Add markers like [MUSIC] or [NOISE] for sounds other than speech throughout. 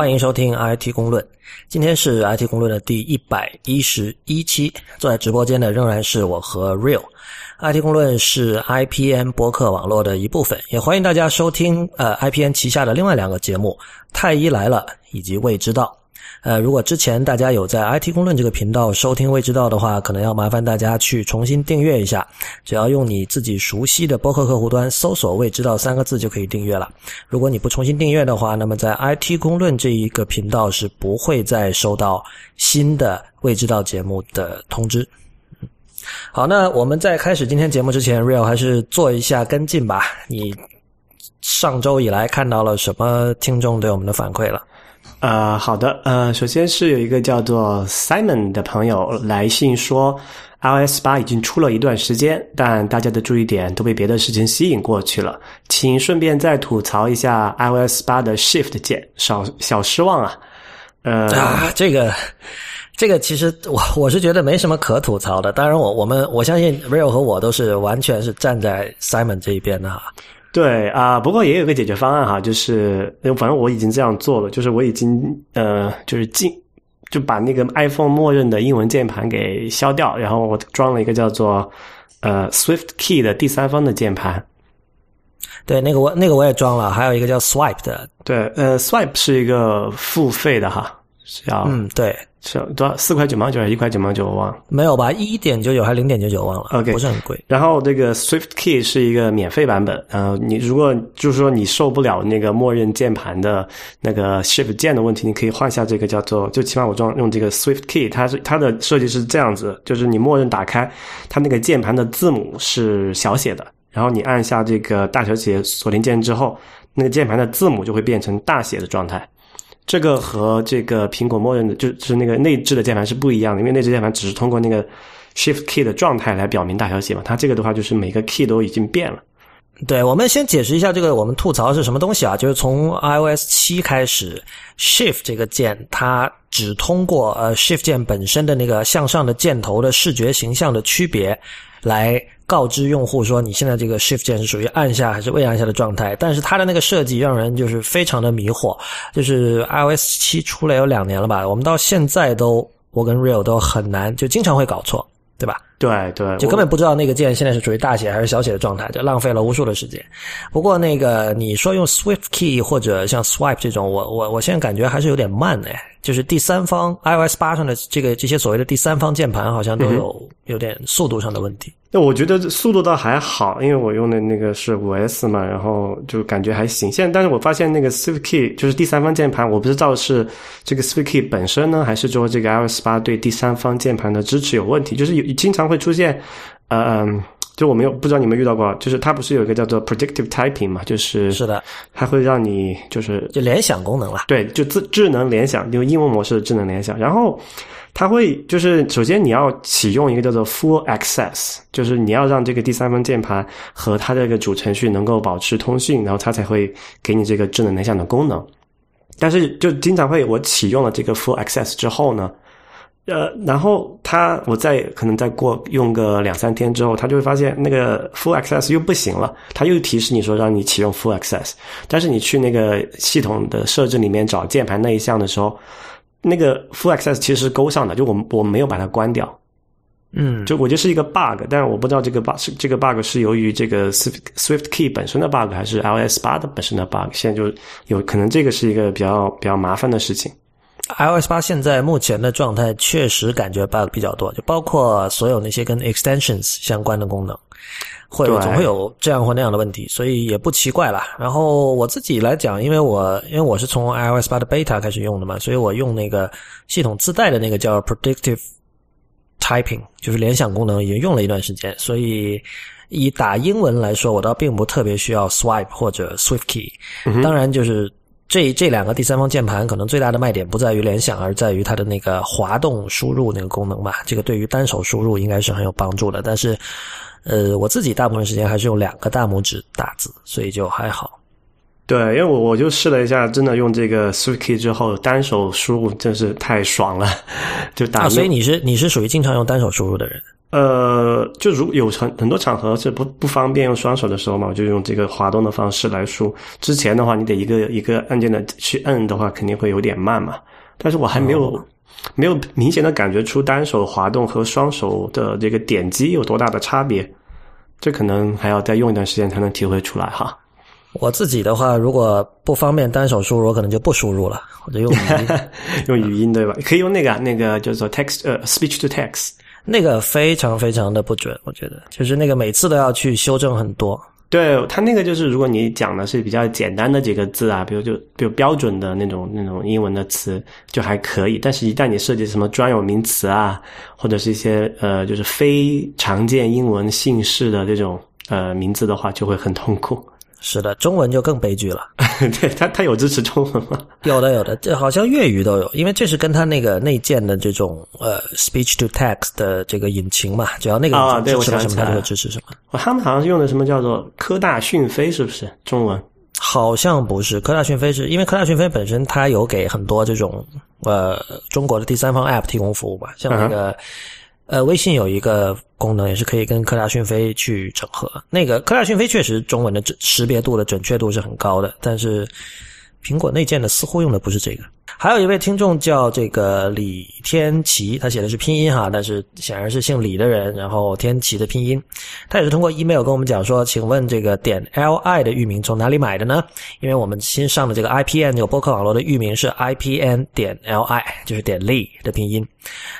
欢迎收听 IT 公论。今天是 IT 公论的第一百一十一期，坐在直播间的仍然是我和 Real。IT 公论是 IPN 博客网络的一部分，也欢迎大家收听呃 IPN 旗下的另外两个节目《太医来了》以及《未知道》。呃，如果之前大家有在 IT 公论这个频道收听未知道的话，可能要麻烦大家去重新订阅一下。只要用你自己熟悉的播客客户端搜索“未知道”三个字就可以订阅了。如果你不重新订阅的话，那么在 IT 公论这一个频道是不会再收到新的未知道节目的通知。好，那我们在开始今天节目之前，Real 还是做一下跟进吧。你上周以来看到了什么听众对我们的反馈了？呃，好的，呃，首先是有一个叫做 Simon 的朋友来信说，iOS 八已经出了一段时间，但大家的注意点都被别的事情吸引过去了，请顺便再吐槽一下 iOS 八的 Shift 键，少小失望啊。呃，啊，这个，这个其实我我是觉得没什么可吐槽的。当然，我我们我相信 Real 和我都是完全是站在 Simon 这一边的哈。对啊，不过也有个解决方案哈，就是反正我已经这样做了，就是我已经呃，就是进就把那个 iPhone 默认的英文键盘给消掉，然后我装了一个叫做呃 Swift Key 的第三方的键盘。对，那个我那个我也装了，还有一个叫 Swipe 的。对，呃，Swipe 是一个付费的哈，是要嗯，对，是多少四块九毛九还是一块九毛九我忘了。没有吧？一点九九还是零点九九忘了 OK 不是很贵。然后这个 Swift Key 是一个免费版本，呃，你如果就是说你受不了那个默认键盘的那个 Shift 键的问题，你可以换下这个叫做，就起码我装用这个 Swift Key，它是它的设计是这样子，就是你默认打开它那个键盘的字母是小写的，然后你按下这个大小写锁定键之后，那个键盘的字母就会变成大写的状态。这个和这个苹果默认的就是那个内置的键盘是不一样的，因为内置键盘只是通过那个 Shift Key 的状态来表明大小写嘛，它这个的话就是每个 key 都已经变了。对，我们先解释一下这个我们吐槽是什么东西啊？就是从 iOS 七开始，Shift 这个键它只通过呃 Shift 键本身的那个向上的箭头的视觉形象的区别来告知用户说你现在这个 Shift 键是属于按下还是未按下的状态。但是它的那个设计让人就是非常的迷惑。就是 iOS 七出来有两年了吧，我们到现在都我跟 Real 都很难，就经常会搞错，对吧？对对，就根本不知道那个键现在是处于大写还是小写的状态，就浪费了无数的时间。不过那个你说用 Swift Key 或者像 Swipe 这种，我我我现在感觉还是有点慢哎。就是第三方 iOS 八上的这个这些所谓的第三方键盘，好像都有有点速度上的问题。那我觉得速度倒还好，因为我用的那个是五 S 嘛，然后就感觉还行。现在，但是我发现那个 Swift Key 就是第三方键盘，我不知道是这个 Swift Key 本身呢，还是说这个 iOS 八对第三方键盘的支持有问题，就是有经常会出现，呃嗯。就我没有不知道你们遇到过，就是它不是有一个叫做 predictive typing 嘛，就是是的，它会让你就是就联想功能了，对，就智智能联想，用英文模式的智能联想，然后它会就是首先你要启用一个叫做 full access，就是你要让这个第三方键盘和它这个主程序能够保持通讯，然后它才会给你这个智能联想的功能。但是就经常会我启用了这个 full access 之后呢。呃，然后他我再可能再过用个两三天之后，他就会发现那个 Full Access 又不行了，他又提示你说让你启用 Full Access，但是你去那个系统的设置里面找键盘那一项的时候，那个 Full Access 其实是勾上的，就我我没有把它关掉，嗯，就我觉得是一个 bug，但是我不知道这个 bug 是这个 bug 是由于这个 Swift Swift Key 本身的 bug 还是 iOS 八的本身的 bug，现在就有可能这个是一个比较比较麻烦的事情。iOS 八现在目前的状态确实感觉 bug 比较多，就包括所有那些跟 extensions 相关的功能，会总会有这样或那样的问题，所以也不奇怪啦。然后我自己来讲，因为我因为我是从 iOS 八的 beta 开始用的嘛，所以我用那个系统自带的那个叫 predictive typing，就是联想功能，已经用了一段时间，所以以打英文来说，我倒并不特别需要 swipe 或者 Swift Key。当然就是。这这两个第三方键盘可能最大的卖点不在于联想，而在于它的那个滑动输入那个功能吧。这个对于单手输入应该是很有帮助的。但是，呃，我自己大部分时间还是用两个大拇指打字，所以就还好。对，因为我我就试了一下，真的用这个 Swift Key 之后，单手输入真是太爽了，就打。啊，所以你是你是属于经常用单手输入的人？呃，就如有很很多场合是不不方便用双手的时候嘛，我就用这个滑动的方式来输。之前的话，你得一个一个按键的去摁的话，肯定会有点慢嘛。但是我还没有、没有明显的感觉出单手滑动和双手的这个点击有多大的差别，这可能还要再用一段时间才能体会出来哈。我自己的话，如果不方便单手输入，我可能就不输入了，我就用语音。[LAUGHS] 用语音对吧？可以用那个啊那个叫做 text 呃 speech to text。那个非常非常的不准，我觉得，就是那个每次都要去修正很多。对它那个就是，如果你讲的是比较简单的几个字啊，比如就比如标准的那种那种英文的词就还可以，但是一旦你涉及什么专有名词啊，或者是一些呃就是非常见英文姓氏的这种呃名字的话，就会很痛苦。是的，中文就更悲剧了。[LAUGHS] 对它它有支持中文吗？有的有的，这好像粤语都有，因为这是跟他那个内建的这种呃 speech to text 的这个引擎嘛，只要那个啊对我想起来了它就会支持什么。我他们好像是用的什么叫做科大讯飞，是不是中文？好像不是科大讯飞是，因为科大讯飞本身它有给很多这种呃中国的第三方 App 提供服务吧，像那个、呃微信有一个功能也是可以跟科大讯飞去整合。那个科大讯飞确实中文的识识别度的准确度是很高的，但是苹果内建的似乎用的不是这个。还有一位听众叫这个李天琪，他写的是拼音哈，但是显然是姓李的人，然后天琪的拼音，他也是通过 email 跟我们讲说，请问这个点 li 的域名从哪里买的呢？因为我们新上的这个 IPN 有博客网络的域名是 IPN 点 li，就是点 li 的拼音。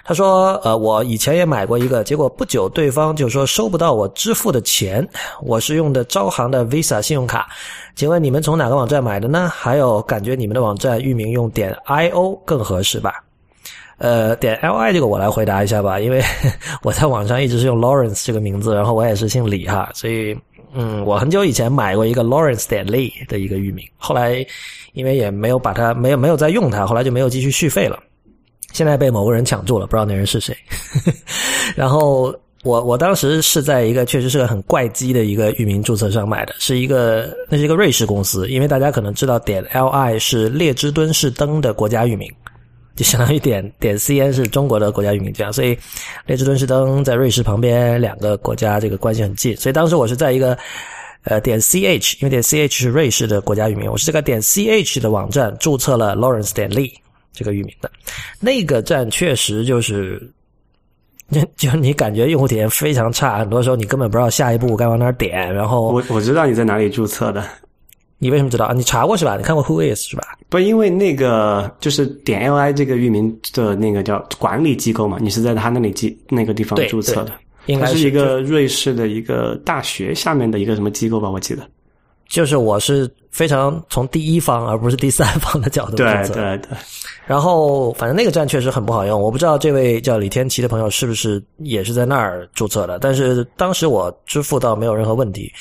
他说，呃，我以前也买过一个，结果不久对方就说收不到我支付的钱，我是用的招行的 Visa 信用卡。请问你们从哪个网站买的呢？还有，感觉你们的网站域名用点 io 更合适吧？呃，点 li 这个我来回答一下吧，因为 [LAUGHS] 我在网上一直是用 Lawrence 这个名字，然后我也是姓李哈，所以嗯，我很久以前买过一个 Lawrence 点 li 的一个域名，后来因为也没有把它没有没有再用它，后来就没有继续续费了。现在被某个人抢注了，不知道那人是谁。[LAUGHS] 然后我我当时是在一个确实是个很怪机的一个域名注册上买的，是一个那是一个瑞士公司，因为大家可能知道点 li 是列支敦士登的国家域名，就相当于点点 cn 是中国的国家域名这样，所以列支敦士登在瑞士旁边，两个国家这个关系很近，所以当时我是在一个。呃，点 ch，因为点 ch 是瑞士的国家域名，我是这个点 ch 的网站注册了 Lawrence 点 li 这个域名的，那个站确实就是，就 [LAUGHS] 就你感觉用户体验非常差，很多时候你根本不知道下一步该往哪儿点，然后我我知道你在哪里注册的，你为什么知道啊？你查过是吧？你看过 Who is 是吧？不，因为那个就是点 li 这个域名的那个叫管理机构嘛，你是在他那里记那个地方注册的。应该它是一个瑞士的一个大学下面的一个什么机构吧，我记得。就是我是非常从第一方而不是第三方的角度注对册，对对，然后反正那个站确实很不好用，我不知道这位叫李天琪的朋友是不是也是在那儿注册的，但是当时我支付到没有任何问题。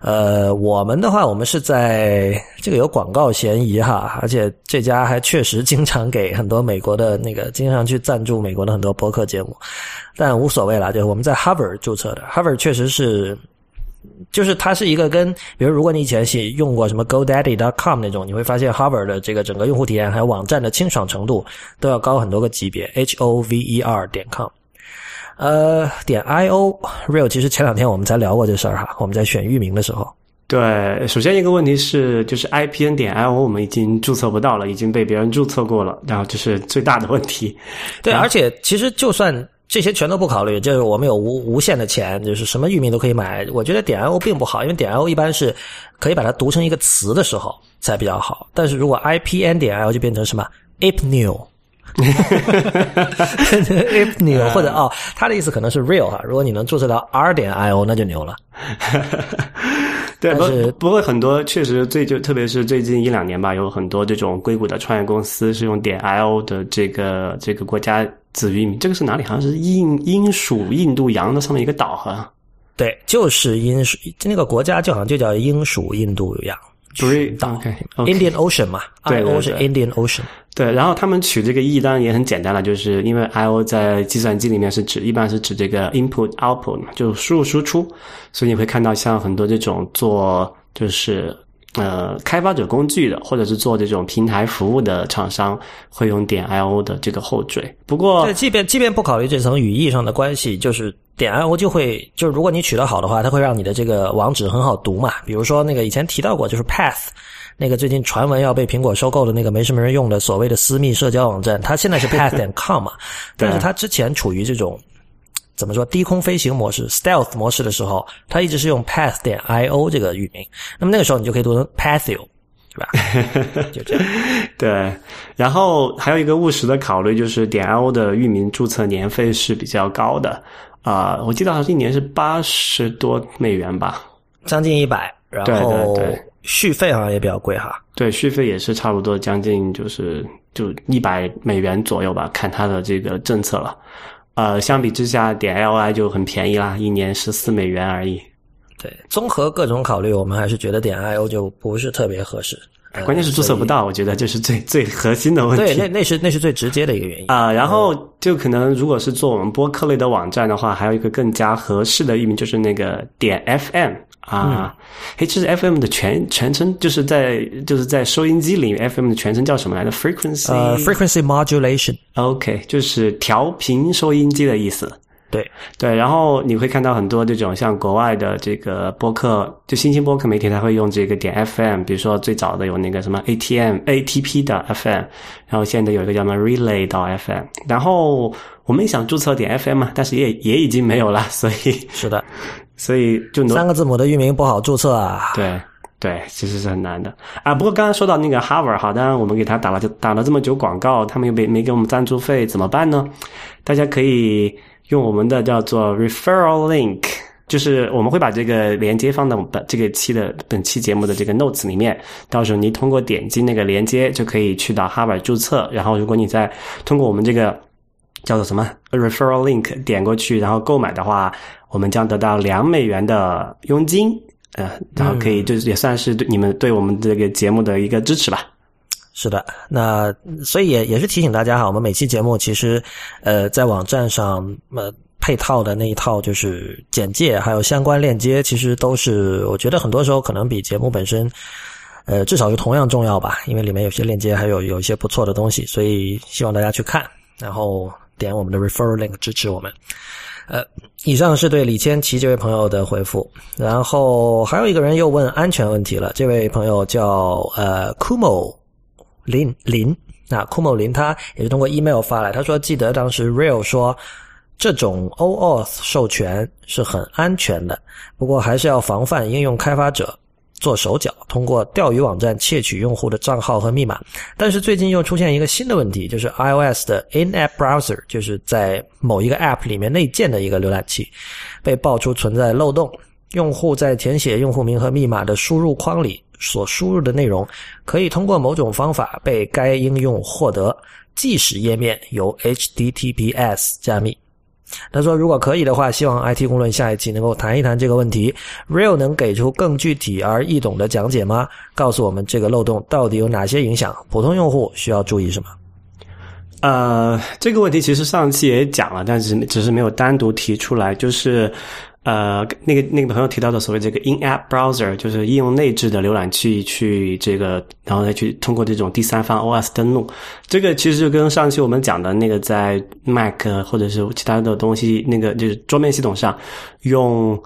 呃，我们的话，我们是在这个有广告嫌疑哈，而且这家还确实经常给很多美国的那个经常去赞助美国的很多播客节目，但无所谓啦，就是我们在 Harvard 注册的，Harvard 确实是。就是它是一个跟，比如如果你以前写用过什么 GoDaddy.com 那种，你会发现 Harvard 的这个整个用户体验还有网站的清爽程度都要高很多个级别。H O V E R 点 com，呃，点 I O Real，其实前两天我们才聊过这事儿哈，我们在选域名的时候，对，首先一个问题是，就是 IPN 点 IO 我们已经注册不到了，已经被别人注册过了，然后这是最大的问题。对，而且其实就算这些全都不考虑，就是我们有无无限的钱，就是什么域名都可以买。我觉得点 IO 并不好，因为点 IO 一般是可以把它读成一个词的时候才比较好。但是如果 IPN 点 IO 就变成什么 IPNew。[LAUGHS] IPNew 或者哦，他的意思可能是 real 哈。如果你能注册到 R 点 IO，那就牛了。[LAUGHS] 对，不不过很多确实最就特别是最近一两年吧，有很多这种硅谷的创业公司是用点 IO 的这个这个国家子域名，这个是哪里？好像是印英属印度洋的上面一个岛，好像。对，就是英属那个国家，就好像就叫英属印度洋。不是岛 Indian Ocean 嘛对对，I O 是 Indian Ocean。对，然后他们取这个意当然也很简单了，就是因为 I/O 在计算机里面是指一般是指这个 input output，就输入输出，所以你会看到像很多这种做就是呃开发者工具的，或者是做这种平台服务的厂商会用点 io 的这个后缀。不过，即便即便不考虑这层语义上的关系，就是点 io 就会就是如果你取得好的话，它会让你的这个网址很好读嘛。比如说那个以前提到过，就是 path。那个最近传闻要被苹果收购的那个没什么人用的所谓的私密社交网站，它现在是 [LAUGHS] path 点 com 嘛？但是它之前处于这种怎么说低空飞行模式 stealth 模式的时候，它一直是用 path 点 io 这个域名。那么那个时候你就可以读成 pathio，是吧？就这样。[LAUGHS] 对。然后还有一个务实的考虑就是点 io 的域名注册年费是比较高的啊，我记得好像一年是八十多美元吧，将近一百。然后。续费好像也比较贵哈，对，续费也是差不多将近就是就一百美元左右吧，看它的这个政策了。呃，相比之下，点 Li 就很便宜啦，一年十四美元而已。对，综合各种考虑，我们还是觉得点 Io 就不是特别合适。关键是注册不到，我觉得这是最 [LAUGHS] 最核心的问题。对，那那是那是最直接的一个原因啊。然后就可能如果是做我们播客类的网站的话，还有一个更加合适的域名，就是那个点 FM。啊，嘿，其实 FM 的全全称就是在就是在收音机里面，FM 的全称叫什么来着？Frequency 呃，Frequency Modulation。OK，就是调频收音机的意思。对对，然后你会看到很多这种像国外的这个播客，就新兴播客媒体，它会用这个点 FM。比如说最早的有那个什么 ATM ATP 的 FM，然后现在有一个叫什么 Relay 到 FM。然后我们也想注册点 FM 嘛，但是也也已经没有了，所以是的。所以就三个字母的域名不好注册啊。对对，其实是很难的啊。不过刚刚说到那个 Harvard，好，当然我们给他打了就打了这么久广告，他们又没没给我们赞助费，怎么办呢？大家可以用我们的叫做 referral link，就是我们会把这个连接放到本这个期的本期节目的这个 notes 里面，到时候你通过点击那个连接就可以去到 Harvard 注册。然后如果你在通过我们这个叫做什么 referral link 点过去，然后购买的话。我们将得到两美元的佣金，呃，然后可以就是也算是对你们对我们这个节目的一个支持吧。是的，那所以也也是提醒大家哈，我们每期节目其实呃在网站上呃配套的那一套就是简介还有相关链接，其实都是我觉得很多时候可能比节目本身呃至少是同样重要吧，因为里面有些链接还有有一些不错的东西，所以希望大家去看，然后点我们的 referral link 支持我们。呃，以上是对李千奇这位朋友的回复，然后还有一个人又问安全问题了。这位朋友叫呃 Kumo 林林，那 Kumo 林他也是通过 email 发来，他说记得当时 Real 说这种 OAuth 授权是很安全的，不过还是要防范应用开发者。做手脚，通过钓鱼网站窃取用户的账号和密码。但是最近又出现一个新的问题，就是 iOS 的 In-app Browser，就是在某一个 App 里面内建的一个浏览器，被爆出存在漏洞。用户在填写用户名和密码的输入框里所输入的内容，可以通过某种方法被该应用获得，即使页面由 HTTPS 加密。他说：“如果可以的话，希望 IT 公论下一期能够谈一谈这个问题。Real 能给出更具体而易懂的讲解吗？告诉我们这个漏洞到底有哪些影响？普通用户需要注意什么？”呃，这个问题其实上期也讲了，但是只是没有单独提出来，就是。呃，那个那个朋友提到的所谓这个 in-app browser，就是应用内置的浏览器去这个，然后再去通过这种第三方 OS 登录，这个其实就跟上期我们讲的那个在 Mac 或者是其他的东西，那个就是桌面系统上用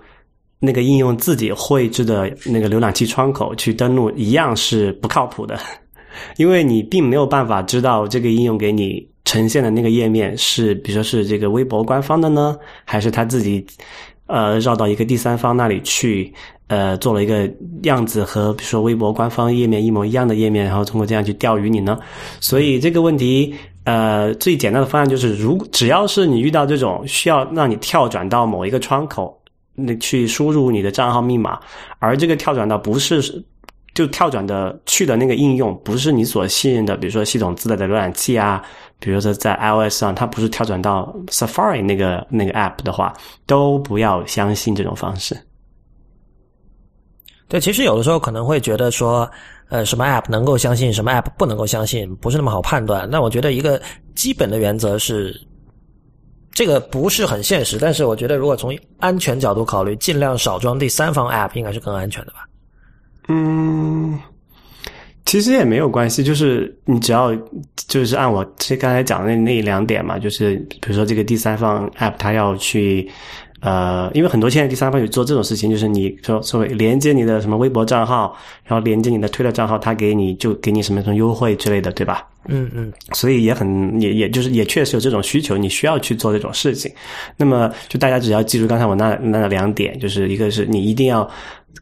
那个应用自己绘制的那个浏览器窗口去登录一样是不靠谱的，[LAUGHS] 因为你并没有办法知道这个应用给你呈现的那个页面是，比如说是这个微博官方的呢，还是他自己。呃，绕到一个第三方那里去，呃，做了一个样子和比如说微博官方页面一模一样的页面，然后通过这样去钓鱼你呢？所以这个问题，呃，最简单的方案就是，如只要是你遇到这种需要让你跳转到某一个窗口，那去输入你的账号密码，而这个跳转到不是就跳转的去的那个应用，不是你所信任的，比如说系统自带的浏览器啊。比如说在 iOS 上，它不是跳转到 Safari 那个那个 App 的话，都不要相信这种方式。对，其实有的时候可能会觉得说，呃，什么 App 能够相信，什么 App 不能够相信，不是那么好判断。那我觉得一个基本的原则是，这个不是很现实，但是我觉得如果从安全角度考虑，尽量少装第三方 App 应该是更安全的吧。嗯，其实也没有关系，就是你只要就是按我这刚才讲的那那两点嘛，就是比如说这个第三方 app 它要去。呃，因为很多现在第三方有做这种事情，就是你说所谓连接你的什么微博账号，然后连接你的推特账号，他给你就给你什么什么优惠之类的，对吧？嗯嗯，所以也很也也就是也确实有这种需求，你需要去做这种事情。那么就大家只要记住刚才我那那两点，就是一个是你一定要。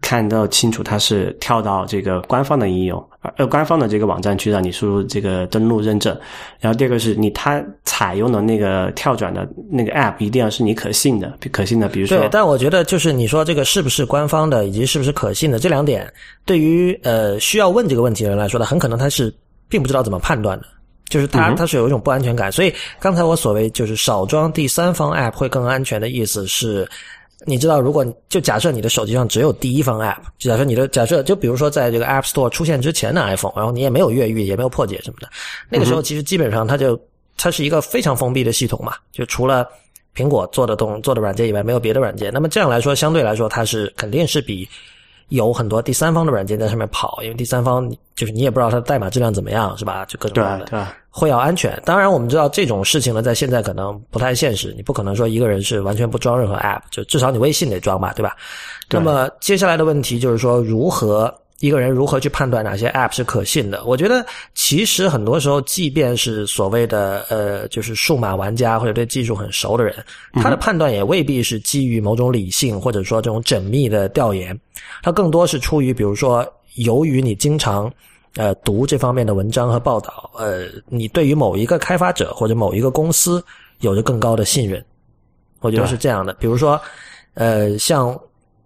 看到清楚，它是跳到这个官方的应用，呃，官方的这个网站去让你输入这个登录认证。然后第二个是你它采用的那个跳转的那个 App 一定要是你可信的，可信的。比如说，对，但我觉得就是你说这个是不是官方的，以及是不是可信的这两点，对于呃需要问这个问题的人来说呢，很可能他是并不知道怎么判断的，就是他他是有一种不安全感。所以刚才我所谓就是少装第三方 App 会更安全的意思是。你知道，如果就假设你的手机上只有第一方 App，就假设你的假设，就比如说在这个 App Store 出现之前的 iPhone，然后你也没有越狱，也没有破解什么的，那个时候其实基本上它就它是一个非常封闭的系统嘛，就除了苹果做的东做的软件以外，没有别的软件。那么这样来说，相对来说它是肯定是比。有很多第三方的软件在上面跑，因为第三方就是你也不知道它的代码质量怎么样，是吧？就各种各样的，会要安全。当然，我们知道这种事情呢，在现在可能不太现实。你不可能说一个人是完全不装任何 App，就至少你微信得装吧，对吧？那么接下来的问题就是说如何。一个人如何去判断哪些 App 是可信的？我觉得其实很多时候，即便是所谓的呃，就是数码玩家或者对技术很熟的人，他的判断也未必是基于某种理性或者说这种缜密的调研，他更多是出于比如说，由于你经常呃读这方面的文章和报道，呃，你对于某一个开发者或者某一个公司有着更高的信任。我觉得是这样的。比如说，呃，像。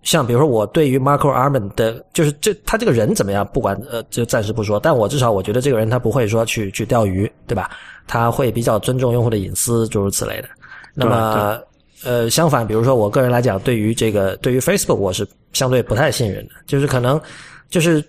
像比如说，我对于 Marco Arman 的，就是这他这个人怎么样，不管呃，就暂时不说。但我至少我觉得这个人他不会说去去钓鱼，对吧？他会比较尊重用户的隐私，诸如此类的。那么呃，相反，比如说我个人来讲，对于这个对于 Facebook，我是相对不太信任的。就是可能就是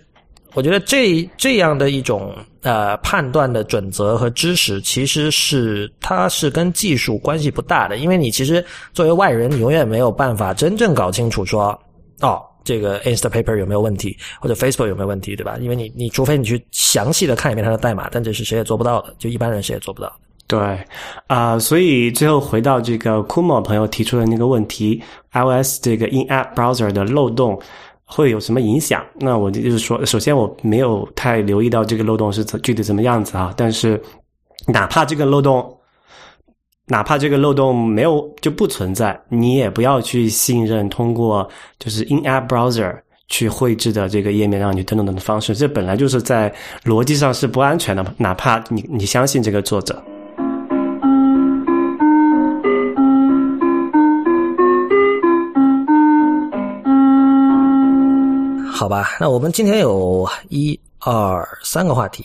我觉得这这样的一种呃判断的准则和知识，其实是它是跟技术关系不大的，因为你其实作为外人，你永远没有办法真正搞清楚说。哦，这个 Instapaper 有没有问题，或者 Facebook 有没有问题，对吧？因为你，你除非你去详细的看一遍它的代码，但这是谁也做不到的，就一般人谁也做不到。对，啊，所以最后回到这个 Kumo 朋友提出的那个问题，iOS 这个 In-app Browser 的漏洞会有什么影响？那我就是说，首先我没有太留意到这个漏洞是怎具体怎么样子啊，但是哪怕这个漏洞。哪怕这个漏洞没有就不存在，你也不要去信任通过就是 in-app browser 去绘制的这个页面让你登录的方式，这本来就是在逻辑上是不安全的。哪怕你你相信这个作者，好吧？那我们今天有一二三个话题，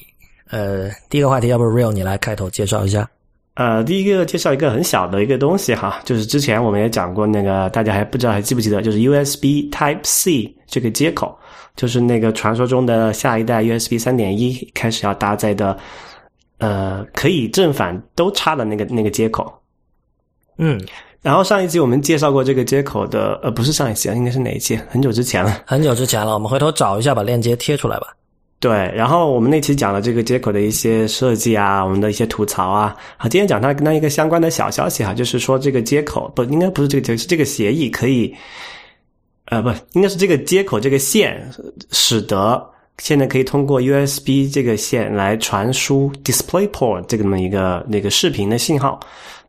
呃，第一个话题要不 real 你来开头介绍一下。呃，第一个介绍一个很小的一个东西哈，就是之前我们也讲过那个，大家还不知道还记不记得，就是 USB Type C 这个接口，就是那个传说中的下一代 USB 三点一开始要搭载的，呃，可以正反都插的那个那个接口。嗯，然后上一期我们介绍过这个接口的，呃，不是上一期啊，应该是哪一期？很久之前了，很久之前了，我们回头找一下，把链接贴出来吧。对，然后我们那期讲了这个接口的一些设计啊，我们的一些吐槽啊。好，今天讲它跟它一个相关的小消息哈，就是说这个接口不应该不是这个接口，是这个协议可以，呃，不应该是这个接口这个线，使得现在可以通过 USB 这个线来传输 DisplayPort 这个么一个那个视频的信号。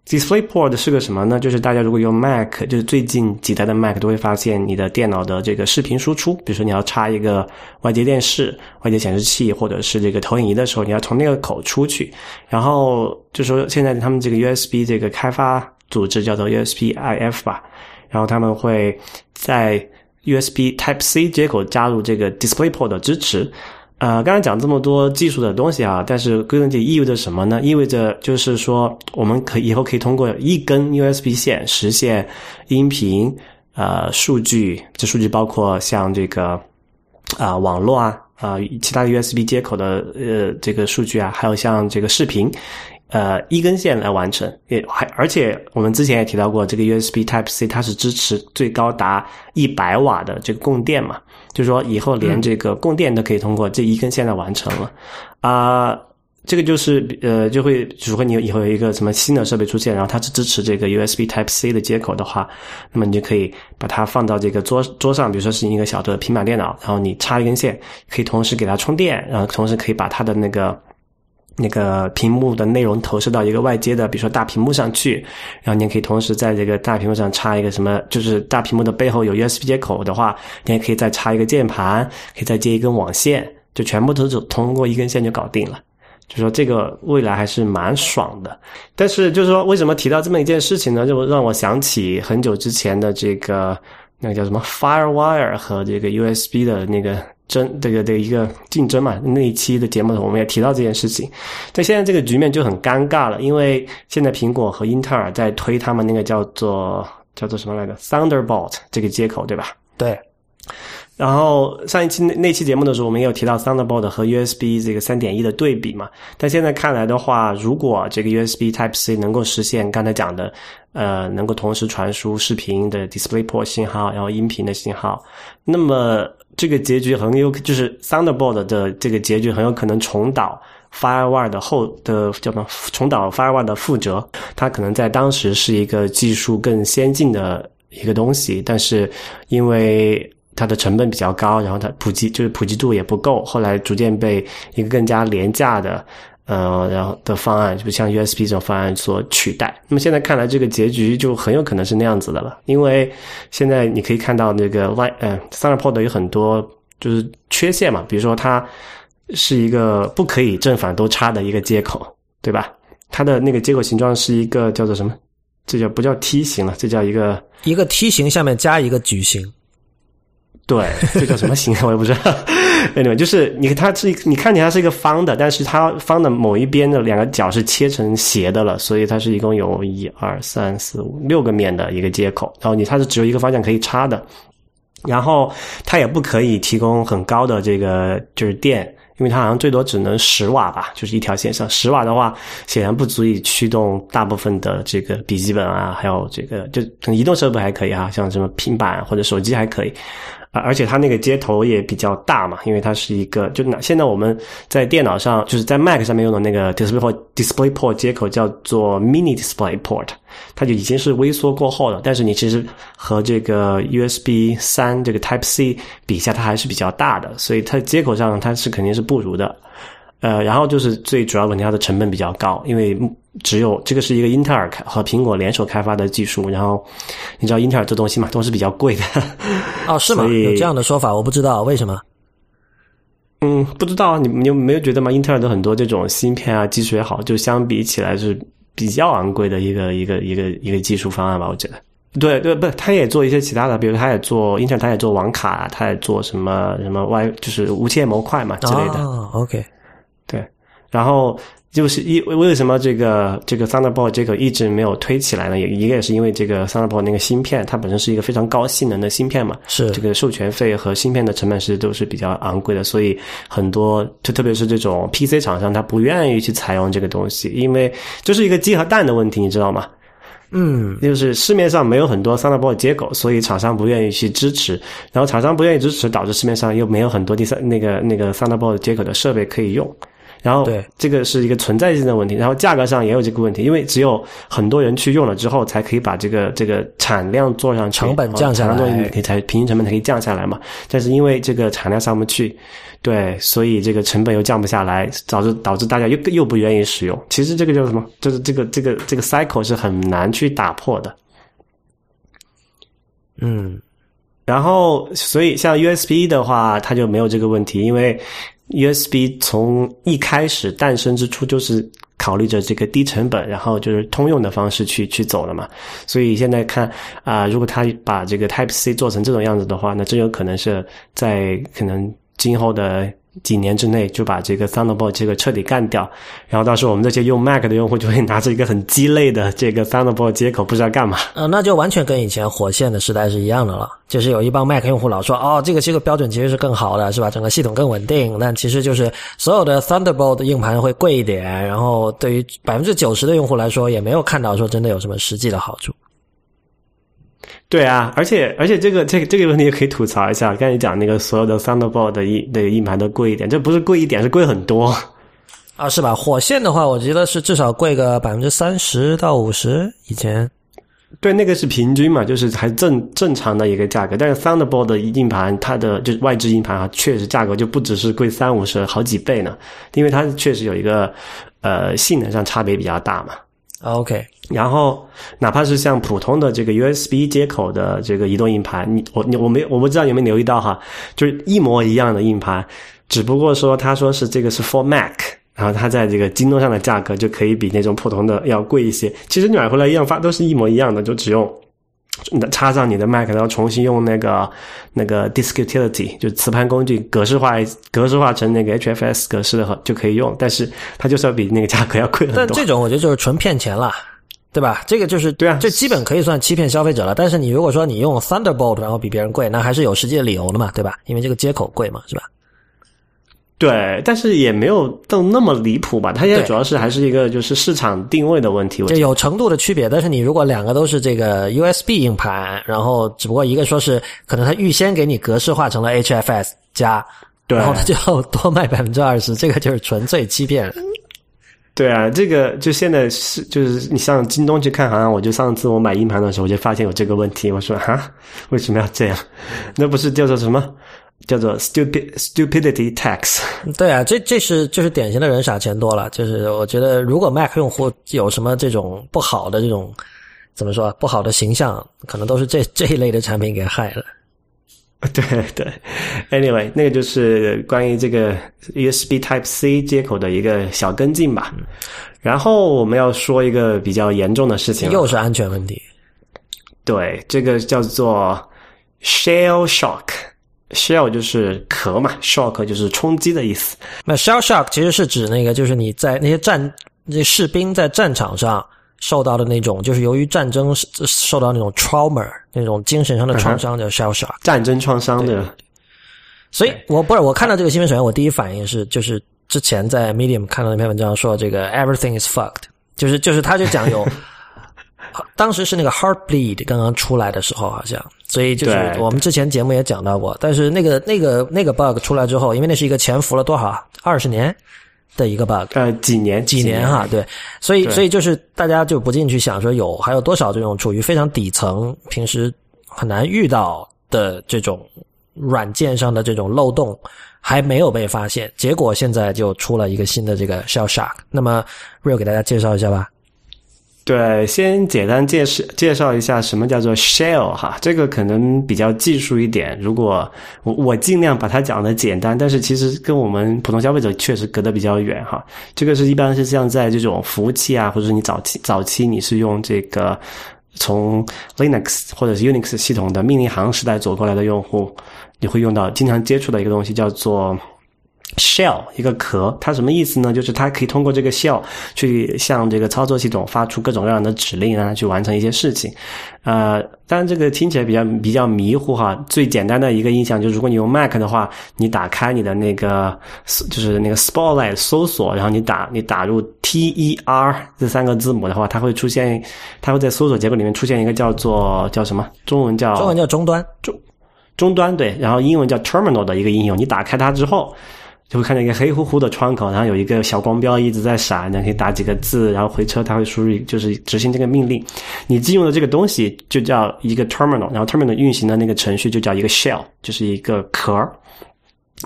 DisplayPort 是个什么呢？就是大家如果用 Mac，就是最近几代的 Mac 都会发现，你的电脑的这个视频输出，比如说你要插一个外接电视、外接显示器或者是这个投影仪的时候，你要从那个口出去。然后就说现在他们这个 USB 这个开发组织叫做 USBIF 吧，然后他们会在 USB Type C 接口加入这个 DisplayPort 的支持。呃，刚才讲这么多技术的东西啊，但是归根结底意味着什么呢？意味着就是说，我们可以后可以通过一根 USB 线实现音频、呃数据，这数据包括像这个啊网络啊啊其他的 USB 接口的呃这个数据啊，还有像这个视频，呃一根线来完成，也还而且我们之前也提到过，这个 USB Type C 它是支持最高达一百瓦的这个供电嘛，就是说以后连这个供电都可以通过这一根线来完成了啊。这个就是呃，就会如果你以后有一个什么新的设备出现，然后它是支持这个 USB Type C 的接口的话，那么你就可以把它放到这个桌桌上，比如说是一个小的平板电脑，然后你插一根线，可以同时给它充电，然后同时可以把它的那个那个屏幕的内容投射到一个外接的，比如说大屏幕上去，然后你也可以同时在这个大屏幕上插一个什么，就是大屏幕的背后有 USB 接口的话，你也可以再插一个键盘，可以再接一根网线，就全部都是通过一根线就搞定了。就说这个未来还是蛮爽的，但是就是说为什么提到这么一件事情呢？就让我想起很久之前的这个那个叫什么 FireWire 和这个 USB 的那个争这个的一个竞争嘛。那一期的节目我们也提到这件事情，但现在这个局面就很尴尬了，因为现在苹果和英特尔在推他们那个叫做叫做什么来着 Thunderbolt 这个接口，对吧？对。然后上一期那那期节目的时候，我们也有提到 Thunderbolt 和 USB 这个三点一的对比嘛。但现在看来的话，如果这个 USB Type C 能够实现刚才讲的，呃，能够同时传输视频的 DisplayPort 信号，然后音频的信号，那么这个结局很有就是 Thunderbolt 的这个结局很有可能重蹈 FireWire 的后的叫什么？重蹈 FireWire 的覆辙。它可能在当时是一个技术更先进的一个东西，但是因为它的成本比较高，然后它普及就是普及度也不够，后来逐渐被一个更加廉价的，呃，然后的方案，就像 USB 这种方案所取代。那么现在看来，这个结局就很有可能是那样子的了，因为现在你可以看到那个 Y 呃 Thunderbolt 有很多就是缺陷嘛，比如说它是一个不可以正反都插的一个接口，对吧？它的那个接口形状是一个叫做什么？这叫不叫梯形了？这叫一个一个梯形下面加一个矩形。对，这叫什么形？[LAUGHS] 我也不知道。Anyway，就是你它是你看起来是一个方的，但是它方的某一边的两个角是切成斜的了，所以它是一共有一二三四五六个面的一个接口。然后你它是只有一个方向可以插的，然后它也不可以提供很高的这个就是电，因为它好像最多只能十瓦吧，就是一条线上十瓦的话，显然不足以驱动大部分的这个笔记本啊，还有这个就移动设备还可以啊，像什么平板或者手机还可以。啊，而且它那个接头也比较大嘛，因为它是一个，就那现在我们在电脑上，就是在 Mac 上面用的那个 DisplayPort DisplayPort 接口叫做 Mini DisplayPort，它就已经是微缩过后了。但是你其实和这个 USB 三这个 Type C 比下，它还是比较大的，所以它接口上它是肯定是不如的。呃，然后就是最主要问题，它的成本比较高，因为只有这个是一个英特尔和苹果联手开发的技术，然后你知道英特尔这东西嘛，都是比较贵的。哦，是吗？[LAUGHS] 有这样的说法，我不知道为什么。嗯，不知道，你你没有觉得吗？英特尔的很多这种芯片啊，技术也好，就相比起来是比较昂贵的一个一个一个一个技术方案吧？我觉得。对对，不，他也做一些其他的，比如他也做英特尔，他也做网卡，他也做什么什么 Y，就是无线模块嘛之类的。哦，OK。对，然后就是一为什么这个这个 Thunderbolt 这个一直没有推起来呢？也一个也是因为这个 Thunderbolt 那个芯片，它本身是一个非常高性能的芯片嘛，是这个授权费和芯片的成本是都是比较昂贵的，所以很多就特别是这种 PC 厂商，他不愿意去采用这个东西，因为这是一个鸡和蛋的问题，你知道吗？嗯，就是市面上没有很多 Thunderbolt 接口，所以厂商不愿意去支持，然后厂商不愿意支持，导致市面上又没有很多第三那个那个 Thunderbolt 接口的设备可以用。然后，对这个是一个存在性的问题，然后价格上也有这个问题，因为只有很多人去用了之后，才可以把这个这个产量做上去，成本降下来，可以才平均成本才可以降下来嘛。但是因为这个产量上不去，对，所以这个成本又降不下来，导致导致大家又又不愿意使用。其实这个叫什么？就是这个这个这个 cycle 是很难去打破的。嗯，然后所以像 USB 的话，它就没有这个问题，因为。USB 从一开始诞生之初就是考虑着这个低成本，然后就是通用的方式去去走了嘛。所以现在看啊，如果他把这个 Type C 做成这种样子的话，那这有可能是在可能今后的几年之内就把这个 Thunderbolt 这个彻底干掉，然后到时候我们这些用 Mac 的用户就会拿着一个很鸡肋的这个 Thunderbolt 接口，不知道干嘛。呃，那就完全跟以前火线的时代是一样的了，就是有一帮 Mac 用户老说，哦，这个这个标准其实是更好的，是吧？整个系统更稳定，但其实就是所有的 Thunderbolt 的硬盘会贵一点，然后对于百分之九十的用户来说，也没有看到说真的有什么实际的好处。对啊，而且而且这个这个这个问题也可以吐槽一下。刚才讲那个所有的 Thunderbolt 的硬那个硬盘都贵一点，这不是贵一点，是贵很多啊，是吧？火线的话，我觉得是至少贵个百分之三十到五十。以前对那个是平均嘛，就是还正正常的一个价格。但是 Thunderbolt 的硬盘，它的就是外置硬盘啊，确实价格就不只是贵三五十好几倍呢，因为它确实有一个呃性能上差别比较大嘛。OK，然后哪怕是像普通的这个 USB 接口的这个移动硬盘，你我你我没我不知道有没有留意到哈，就是一模一样的硬盘，只不过说他说是这个是 For Mac，然后它在这个京东上的价格就可以比那种普通的要贵一些。其实你买回来一样发都是一模一样的，就只用。插上你的 Mac，然后重新用那个那个 Disk Utility，就磁盘工具格式化格式化成那个 HFS 格式的就可以用，但是它就是要比那个价格要贵很多。但这种我觉得就是纯骗钱了，对吧？这个就是对啊，这基本可以算欺骗消费者了。但是你如果说你用 Thunderbolt，然后比别人贵，那还是有实际的理由的嘛，对吧？因为这个接口贵嘛，是吧？对，但是也没有到那么离谱吧？它现在主要是还是一个就是市场定位的问题。这有程度的区别，但是你如果两个都是这个 USB 硬盘，然后只不过一个说是可能它预先给你格式化成了 HFS 加，然后它就要多卖百分之二十，这个就是纯粹欺骗。对啊，这个就现在是就是你上京东去看，好像我就上次我买硬盘的时候，我就发现有这个问题。我说哈，为什么要这样？那不是叫做什么？叫做 stupid stupidity tax。[LAUGHS] 对啊，这这是就是典型的人傻钱多了。就是我觉得，如果 Mac 用户有什么这种不好的这种怎么说不好的形象，可能都是这这一类的产品给害了。[LAUGHS] 对对，Anyway，那个就是关于这个 USB Type C 接口的一个小跟进吧。然后我们要说一个比较严重的事情，又是安全问题。对，这个叫做 Shell Shock。Shell 就是壳嘛，Shock 就是冲击的意思。那 Shell Shock 其实是指那个，就是你在那些战那些士兵在战场上受到的那种，就是由于战争受到那种 trauma 那种精神上的创伤，叫 Shell Shock。战争创伤的。所以我不是我看到这个新闻，首先我第一反应是，就是之前在 Medium 看到那篇文章说，这个 Everything is fucked，就是就是他就讲有，[LAUGHS] 当时是那个 Heartbleed 刚刚出来的时候，好像。所以就是我们之前节目也讲到过，但是那个那个那个 bug 出来之后，因为那是一个潜伏了多少二十年的一个 bug，呃，几年几年哈，对，所以所以就是大家就不进去想说有还有多少这种处于非常底层、平时很难遇到的这种软件上的这种漏洞还没有被发现，结果现在就出了一个新的这个 shell shock。那么 Real 给大家介绍一下吧。对，先简单介绍介绍一下什么叫做 shell 哈，这个可能比较技术一点。如果我我尽量把它讲的简单，但是其实跟我们普通消费者确实隔得比较远哈。这个是一般是像在这种服务器啊，或者是你早期早期你是用这个从 Linux 或者是 Unix 系统的命令行时代走过来的用户，你会用到经常接触的一个东西叫做。Shell 一个壳，它什么意思呢？就是它可以通过这个 shell 去向这个操作系统发出各种各样的指令，让它去完成一些事情。呃，当然这个听起来比较比较迷糊哈。最简单的一个印象就是，如果你用 Mac 的话，你打开你的那个就是那个 Spotlight 搜索，然后你打你打入 T E R 这三个字母的话，它会出现，它会在搜索结果里面出现一个叫做叫什么？中文叫中文叫终端终终端对，然后英文叫 Terminal 的一个应用。你打开它之后。就会看见一个黑乎乎的窗口，然后有一个小光标一直在闪，你可以打几个字，然后回车它会输入，就是执行这个命令。你进入的这个东西就叫一个 terminal，然后 terminal 运行的那个程序就叫一个 shell，就是一个壳。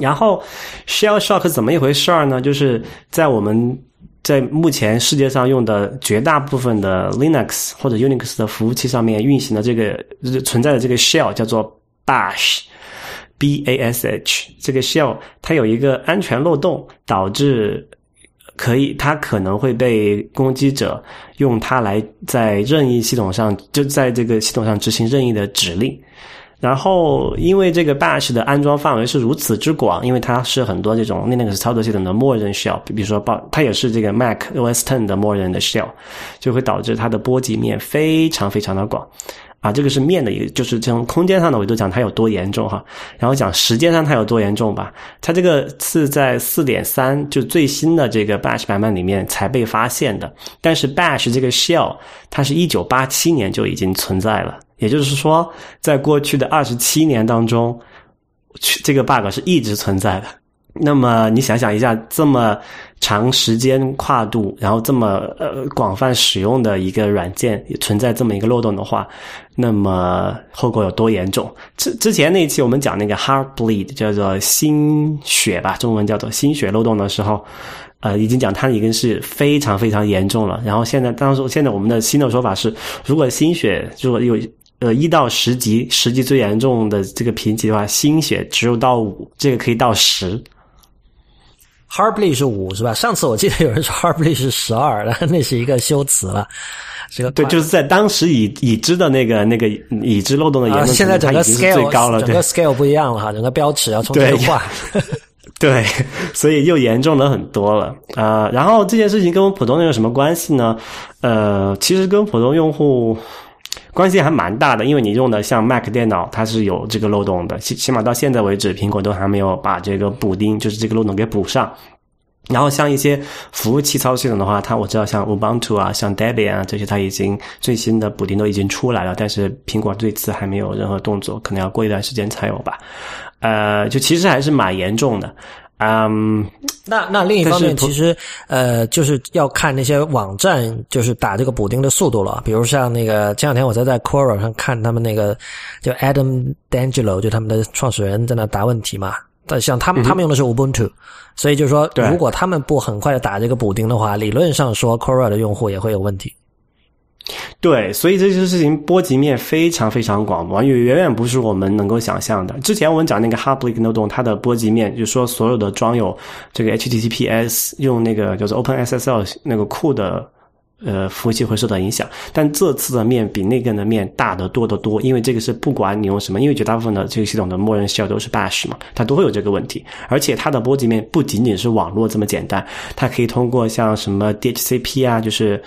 然后 shell shock 怎么一回事儿呢？就是在我们在目前世界上用的绝大部分的 Linux 或者 Unix 的服务器上面运行的这个存在的这个 shell 叫做 bash。Bash 这个 shell 它有一个安全漏洞，导致可以它可能会被攻击者用它来在任意系统上就在这个系统上执行任意的指令。然后，因为这个 Bash 的安装范围是如此之广，因为它是很多这种 Linux 操作系统的默认 shell，比如说报，它也是这个 Mac OS Ten 的默认的 shell，就会导致它的波及面非常非常的广。啊，这个是面的一个，就是从空间上的维度讲，它有多严重哈。然后讲时间上它有多严重吧。它这个是在四点三，就最新的这个 Bash 版本里面才被发现的。但是 Bash 这个 shell，它是一九八七年就已经存在了。也就是说，在过去的二十七年当中，这个 bug 是一直存在的。那么你想想一下，这么长时间跨度，然后这么呃广泛使用的一个软件存在这么一个漏洞的话，那么后果有多严重？之之前那一期我们讲那个 Heartbleed 叫做心血吧，中文叫做心血漏洞的时候，呃，已经讲它已经是非常非常严重了。然后现在当时现在我们的新的说法是，如果心血如果有。呃，一到十级，十级最严重的这个评级的话，心血只有到五，这个可以到十。Heartbleed 是五是吧？上次我记得有人说 [LAUGHS] Heartbleed 是十二了，[LAUGHS] 那是一个修辞了。这个对，就是在当时已已知的那个那个已知漏洞的严重现在整个 scale 最高了，整个 scale 不一样了哈，整个标尺要重新画。[LAUGHS] 对，所以又严重了很多了啊。然后这件事情跟我们普通人有什么关系呢？呃，其实跟普通用户。关系还蛮大的，因为你用的像 Mac 电脑，它是有这个漏洞的。起起码到现在为止，苹果都还没有把这个补丁，就是这个漏洞给补上。然后像一些服务器操作系统的话，它我知道像 Ubuntu 啊、像 Debian 啊这些，它已经最新的补丁都已经出来了，但是苹果这次还没有任何动作，可能要过一段时间才有吧。呃，就其实还是蛮严重的。嗯，那那另一方面，其实呃，就是要看那些网站，就是打这个补丁的速度了。比如像那个前两天我在在 Quora 上看他们那个就 Adam D'Angelo，就他们的创始人在那答问题嘛。但像他们他们用的是 Ubuntu，所以就是说，如果他们不很快的打这个补丁的话，理论上说 Quora 的用户也会有问题。对，所以这些事情波及面非常非常广，远远远不是我们能够想象的。之前我们讲那个 Heartbleed 漏洞，它的波及面就是说所有的装有这个 HTTPS 用那个叫做 OpenSSL 那个库的呃服务器会受到影响。但这次的面比那个的面大得多得多，因为这个是不管你用什么，因为绝大部分的这个系统的默认 shell 都是 Bash 嘛，它都会有这个问题。而且它的波及面不仅仅是网络这么简单，它可以通过像什么 DHCP 啊，就是。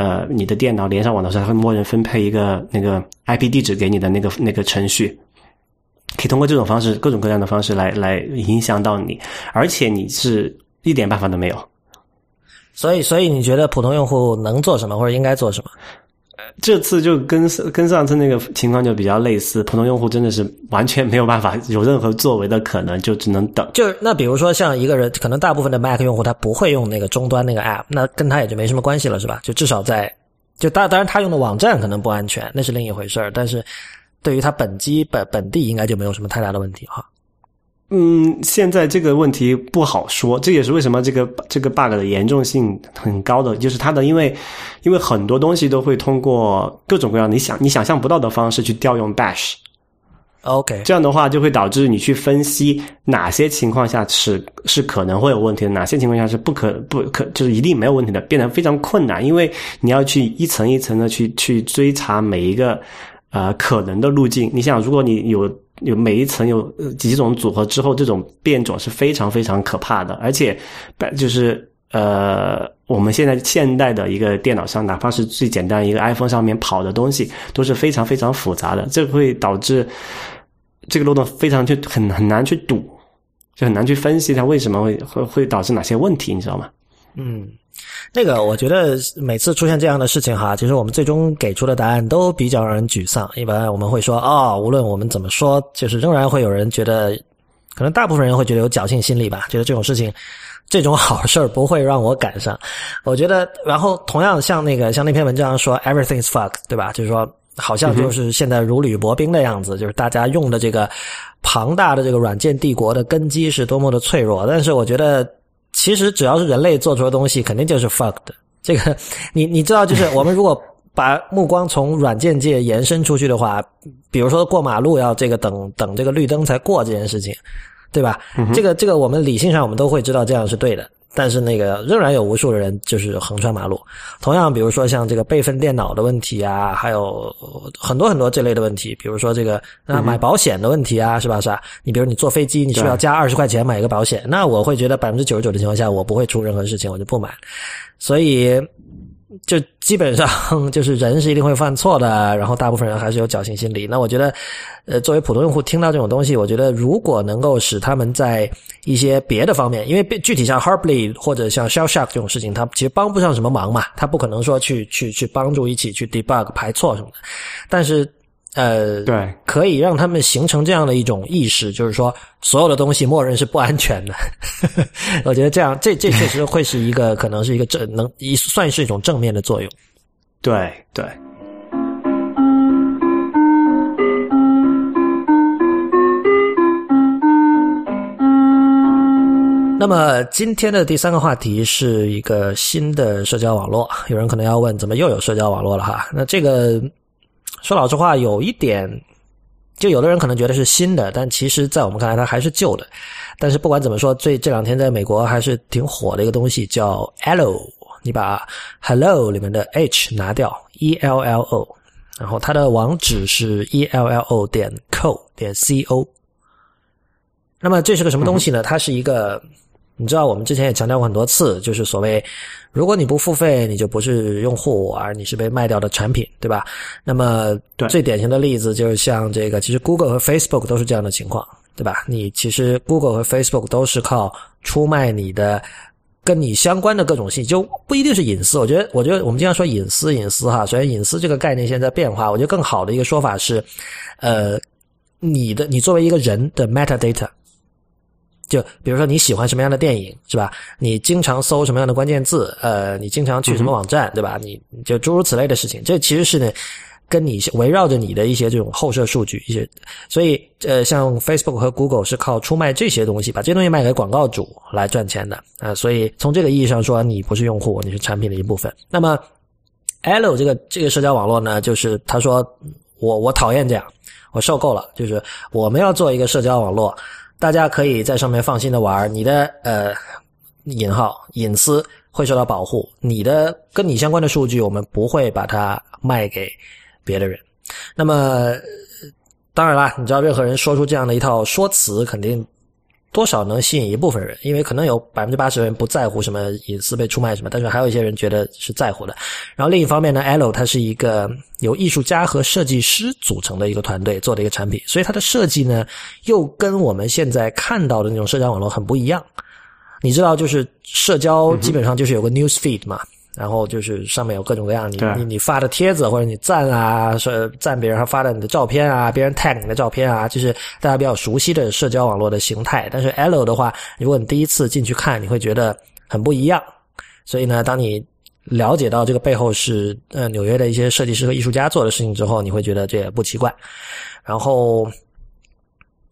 呃，你的电脑连上网的时候，它会默认分配一个那个 IP 地址给你的那个那个程序，可以通过这种方式，各种各样的方式来来影响到你，而且你是一点办法都没有。所以，所以你觉得普通用户能做什么，或者应该做什么？这次就跟跟上次那个情况就比较类似，普通用户真的是完全没有办法 [LAUGHS] 有任何作为的可能，就只能等。就那比如说像一个人，可能大部分的 Mac 用户他不会用那个终端那个 App，那跟他也就没什么关系了，是吧？就至少在就当当然他用的网站可能不安全，那是另一回事儿。但是对于他本机本本地应该就没有什么太大的问题哈。嗯，现在这个问题不好说，这也是为什么这个这个 bug 的严重性很高的，就是它的因为因为很多东西都会通过各种各样你想你想象不到的方式去调用 Bash。OK，这样的话就会导致你去分析哪些情况下是是可能会有问题的，哪些情况下是不可不可就是一定没有问题的，变得非常困难，因为你要去一层一层的去去追查每一个呃可能的路径。你想，如果你有。有每一层有几种组合之后，这种变种是非常非常可怕的，而且，就是呃，我们现在现代的一个电脑上，哪怕是最简单一个 iPhone 上面跑的东西，都是非常非常复杂的，这会导致这个漏洞非常就很很难去堵，就很难去分析它为什么会会会导致哪些问题，你知道吗？嗯。那个，我觉得每次出现这样的事情哈，其实我们最终给出的答案都比较让人沮丧。一般我们会说，哦，无论我们怎么说，就是仍然会有人觉得，可能大部分人会觉得有侥幸心理吧，觉得这种事情，这种好事儿不会让我赶上。我觉得，然后同样像那个像那篇文章说，everything's fuck，对吧？就是说，好像就是现在如履薄冰的样子，就是大家用的这个庞大的这个软件帝国的根基是多么的脆弱。但是我觉得。其实只要是人类做出的东西，肯定就是 fucked。这个，[LAUGHS] 你你知道，就是 [LAUGHS] 我们如果把目光从软件界延伸出去的话，比如说过马路要这个等等这个绿灯才过这件事情，对吧？这个这个我们理性上我们都会知道这样是对的。但是那个仍然有无数的人就是横穿马路。同样，比如说像这个备份电脑的问题啊，还有很多很多这类的问题，比如说这个那买保险的问题啊，是吧？是吧？你比如你坐飞机，你需要加二十块钱买一个保险？那我会觉得百分之九十九的情况下，我不会出任何事情，我就不买。所以。就基本上 [LAUGHS] 就是人是一定会犯错的，然后大部分人还是有侥幸心理。那我觉得，呃，作为普通用户听到这种东西，我觉得如果能够使他们在一些别的方面，因为具体像 hartley 或者像 Shell Shock 这种事情，它其实帮不上什么忙嘛，它不可能说去去去帮助一起去 debug 排错什么的，但是。呃，对，可以让他们形成这样的一种意识，就是说，所有的东西默认是不安全的。[LAUGHS] 我觉得这样，这这确实会是一个，[LAUGHS] 可能是一个正能一算是一种正面的作用。对对。那么今天的第三个话题是一个新的社交网络。有人可能要问，怎么又有社交网络了哈？那这个。说老实话，有一点，就有的人可能觉得是新的，但其实，在我们看来，它还是旧的。但是不管怎么说，最这两天在美国还是挺火的一个东西，叫 Hello。你把 Hello 里面的 H 拿掉，E L L O，然后它的网址是 E L L O 点 co 点 C O。那么这是个什么东西呢？它是一个。你知道，我们之前也强调过很多次，就是所谓，如果你不付费，你就不是用户，而你是被卖掉的产品，对吧？那么最典型的例子就是像这个，其实 Google 和 Facebook 都是这样的情况，对吧？你其实 Google 和 Facebook 都是靠出卖你的跟你相关的各种信息，就不一定是隐私。我觉得，我觉得我们经常说隐私，隐私哈。首先，隐私这个概念现在变化，我觉得更好的一个说法是，呃，你的你作为一个人的 metadata。就比如说你喜欢什么样的电影是吧？你经常搜什么样的关键字？呃，你经常去什么网站对吧？你就诸如此类的事情，这其实是呢，跟你围绕着你的一些这种后设数据一些，所以呃，像 Facebook 和 Google 是靠出卖这些东西，把这些东西卖给广告主来赚钱的啊。所以从这个意义上说，你不是用户，你是产品的一部分。那么，L 这个这个社交网络呢，就是他说我我讨厌这样，我受够了，就是我们要做一个社交网络。大家可以在上面放心的玩，你的呃引号隐私会受到保护，你的跟你相关的数据我们不会把它卖给别的人。那么当然啦，你知道任何人说出这样的一套说辞，肯定。多少能吸引一部分人，因为可能有百分之八十的人不在乎什么隐私被出卖什么，但是还有一些人觉得是在乎的。然后另一方面呢，L 它是一个由艺术家和设计师组成的一个团队做的一个产品，所以它的设计呢又跟我们现在看到的那种社交网络很不一样。你知道，就是社交基本上就是有个 news feed 嘛。然后就是上面有各种各样你你你发的帖子或者你赞啊，说赞别人还发的你的照片啊，别人 tag 你的照片啊，就是大家比较熟悉的社交网络的形态。但是 L 的话，如果你第一次进去看，你会觉得很不一样。所以呢，当你了解到这个背后是呃纽约的一些设计师和艺术家做的事情之后，你会觉得这也不奇怪。然后。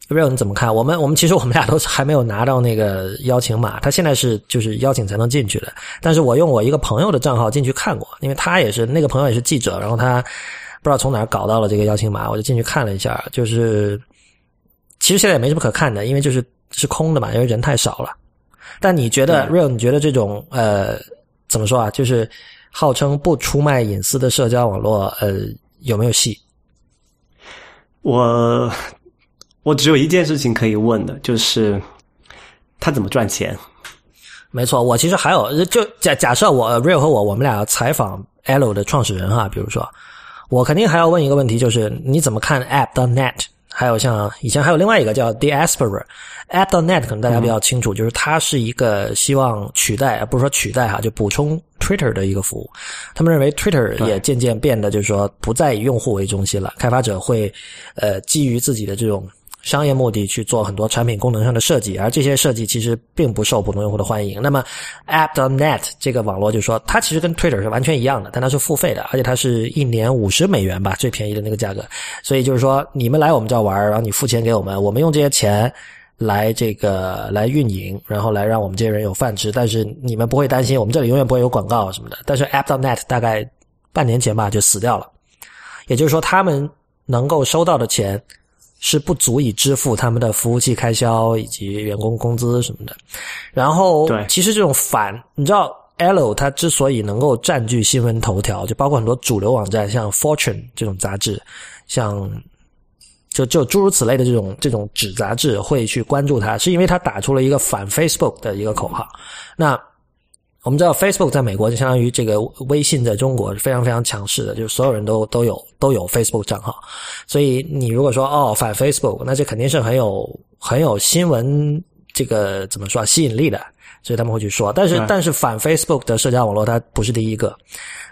Real 你怎么看？我们我们其实我们俩都还没有拿到那个邀请码，他现在是就是邀请才能进去的。但是我用我一个朋友的账号进去看过，因为他也是那个朋友也是记者，然后他不知道从哪儿搞到了这个邀请码，我就进去看了一下。就是其实现在也没什么可看的，因为就是是空的嘛，因为人太少了。但你觉得 real 你觉得这种呃怎么说啊？就是号称不出卖隐私的社交网络，呃有没有戏？我。我只有一件事情可以问的，就是他怎么赚钱？没错，我其实还有，就假假设我 Real 和我，我们俩采访 L 的创始人哈，比如说，我肯定还要问一个问题，就是你怎么看 App.net？还有像以前还有另外一个叫 Diaspora，App.net 可能大家比较清楚，就是它是一个希望取代，不是说取代哈，就补充 Twitter 的一个服务。他们认为 Twitter 也渐渐变得就是说不再以用户为中心了，开发者会呃基于自己的这种。商业目的去做很多产品功能上的设计，而这些设计其实并不受普通用户的欢迎。那么，App.net 这个网络就说，它其实跟 Twitter 是完全一样的，但它是付费的，而且它是一年五十美元吧，最便宜的那个价格。所以就是说，你们来我们这儿玩，然后你付钱给我们，我们用这些钱来这个来运营，然后来让我们这些人有饭吃。但是你们不会担心，我们这里永远不会有广告什么的。但是 App.net 大概半年前吧就死掉了，也就是说，他们能够收到的钱。是不足以支付他们的服务器开销以及员工工资什么的。然后，对其实这种反，你知道 L 它之所以能够占据新闻头条，就包括很多主流网站，像 Fortune 这种杂志，像就就诸如此类的这种这种纸杂志会去关注它，是因为它打出了一个反 Facebook 的一个口号。那我们知道 Facebook 在美国就相当于这个微信在中国是非常非常强势的，就是所有人都都有都有 Facebook 账号，所以你如果说哦反 Facebook，那这肯定是很有很有新闻这个怎么说啊吸引力的，所以他们会去说。但是但是反 Facebook 的社交网络它不是第一个，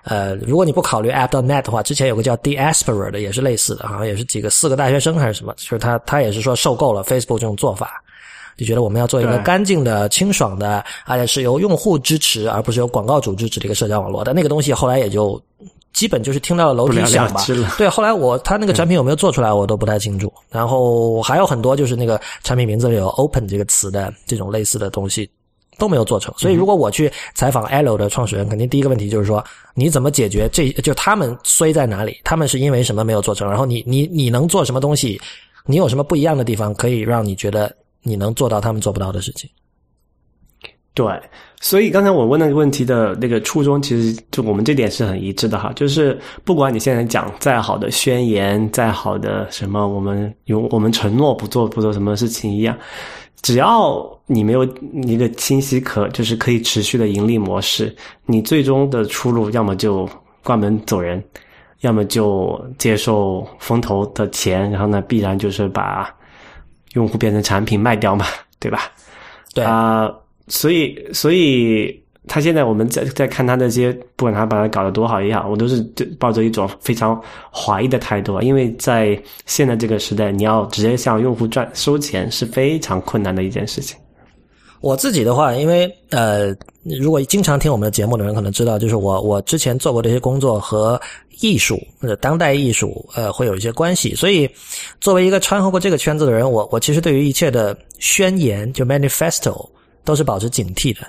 呃，如果你不考虑 App.net 的话，之前有个叫 Diaspora 的也是类似的，好像也是几个四个大学生还是什么，就是他他也是说受够了 Facebook 这种做法。就觉得我们要做一个干净的、清爽的，而且是由用户支持，而不是由广告主支持的一个社交网络。但那个东西后来也就基本就是听到了楼梯响吧。对，后来我他那个产品有没有做出来，我都不太清楚。然后还有很多就是那个产品名字里有 “open” 这个词的这种类似的东西都没有做成。所以如果我去采访 L 的创始人，肯定第一个问题就是说，你怎么解决这就他们衰在哪里？他们是因为什么没有做成？然后你你你能做什么东西？你有什么不一样的地方，可以让你觉得你能做到他们做不到的事情？对，所以刚才我问那个问题的那个初衷，其实就我们这点是很一致的哈，就是不管你现在讲再好的宣言，再好的什么，我们有我们承诺不做不做什么事情一样，只要你没有一个清晰可就是可以持续的盈利模式，你最终的出路要么就关门走人，要么就接受风投的钱，然后呢，必然就是把用户变成产品卖掉嘛，对吧？对啊、所以所以他现在我们在在看他那些，不管他把它搞得多好也好，我都是就抱着一种非常怀疑的态度啊，因为在现在这个时代，你要直接向用户赚收钱是非常困难的一件事情。我自己的话，因为呃，如果经常听我们的节目的人可能知道，就是我我之前做过这些工作和艺术或者当代艺术呃会有一些关系，所以作为一个穿和过这个圈子的人，我我其实对于一切的宣言就 manifesto 都是保持警惕的。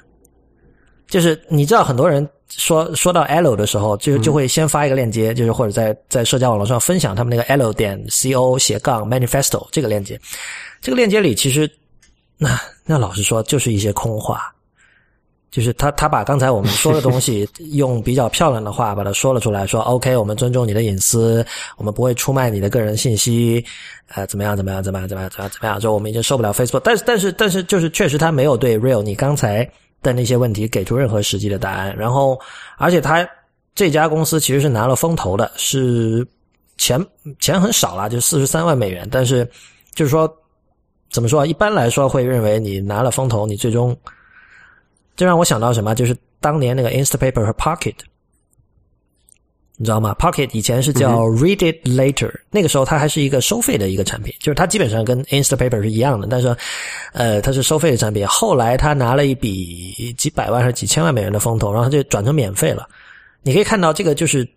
就是你知道，很多人说说到 L 的时候，就就会先发一个链接，就是或者在在社交网络上分享他们那个 L 点 co 斜杠 manifesto 这个链接。这个链接里其实那那老实说，就是一些空话，就是他他把刚才我们说的东西 [LAUGHS] 用比较漂亮的话把它说了出来，说 OK，我们尊重你的隐私，我们不会出卖你的个人信息，呃，怎么样怎么样怎么样怎么样怎么样怎么样，说我们已经受不了 Facebook，但是但是但是就是确实他没有对 Real 你刚才的那些问题给出任何实际的答案，然后而且他这家公司其实是拿了风投的，是钱钱很少啦，就四十三万美元，但是就是说。怎么说？一般来说会认为你拿了风投，你最终，这让我想到什么？就是当年那个 Instapaper 和 Pocket，你知道吗？Pocket 以前是叫 Read It Later，、那个时候它还是一个收费的一个产品，就是它基本上跟 Instapaper 是一样的，但是，呃，它是收费的产品。后来他拿了一笔几百万还是几千万美元的风投，然后它就转成免费了。你可以看到这个就是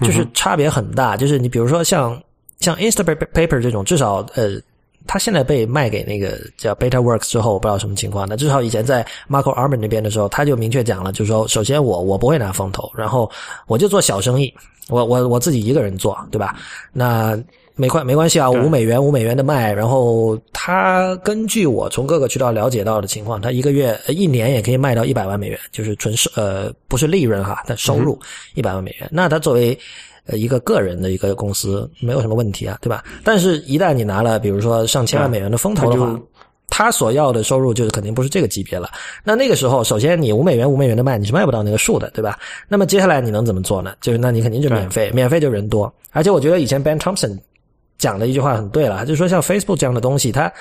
就是差别很大，就是你比如说像像 Instapaper 这种，至少呃。它现在被卖给那个叫 BetaWorks 之后，我不知道什么情况。那至少以前在 Marco Arman 那边的时候，他就明确讲了，就是说，首先我我不会拿风投，然后我就做小生意，我我我自己一个人做，对吧？那没关没关系啊，五美元五美元的卖，然后他根据我从各个渠道了解到的情况，他一个月一年也可以卖到一百万美元，就是纯收呃不是利润哈，但收入一百万美元。那他作为呃，一个个人的一个公司没有什么问题啊，对吧？但是，一旦你拿了，比如说上千万美元的风投的话，他所要的收入就是肯定不是这个级别了。那那个时候，首先你五美元五美元的卖，你是卖不到那个数的，对吧？那么接下来你能怎么做呢？就是那你肯定就免费，免费就人多。而且我觉得以前 Ben Thompson 讲的一句话很对了，就是说像 Facebook 这样的东西，它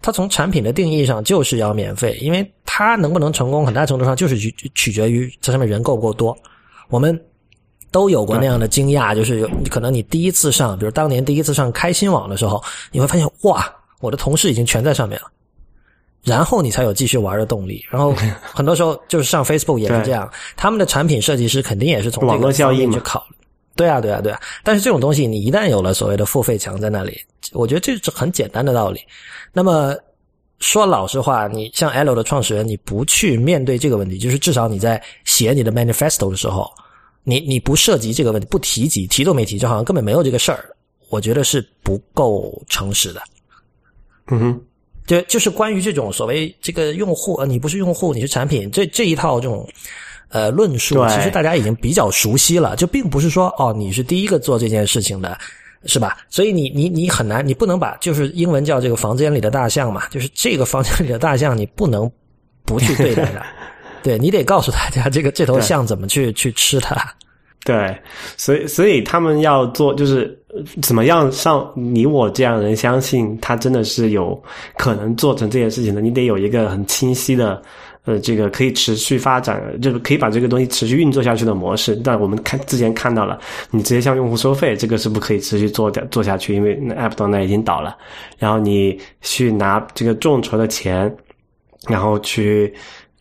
它从产品的定义上就是要免费，因为它能不能成功，很大程度上就是取取决于这上面人够不够多。我们。都有过那样的惊讶，就是有可能你第一次上，比如当年第一次上开心网的时候，你会发现哇，我的同事已经全在上面了，然后你才有继续玩的动力。然后 [LAUGHS] 很多时候就是上 Facebook 也是这样，他们的产品设计师肯定也是从这个方面去考虑。对啊，对啊，对啊。但是这种东西，你一旦有了所谓的付费墙在那里，我觉得这是很简单的道理。那么说老实话，你像 L 的创始人，你不去面对这个问题，就是至少你在写你的 manifesto 的时候。你你不涉及这个问题，不提及，提都没提，就好像根本没有这个事儿，我觉得是不够诚实的。嗯哼，就就是关于这种所谓这个用户，呃，你不是用户，你是产品，这这一套这种呃论述，其实大家已经比较熟悉了，就并不是说哦，你是第一个做这件事情的。是吧？所以你你你很难，你不能把就是英文叫这个房间里的大象嘛，就是这个房间里的大象，你不能不去对待它，[LAUGHS] 对你得告诉大家这个这头象怎么去 [LAUGHS] 去吃它。对，所以所以他们要做就是呃怎么样让你我这样的人相信他真的是有可能做成这件事情的，你得有一个很清晰的。呃，这个可以持续发展，就是可以把这个东西持续运作下去的模式。但我们看之前看到了，你直接向用户收费，这个是不可以持续做的做下去，因为那 App 端那已经倒了。然后你去拿这个众筹的钱，然后去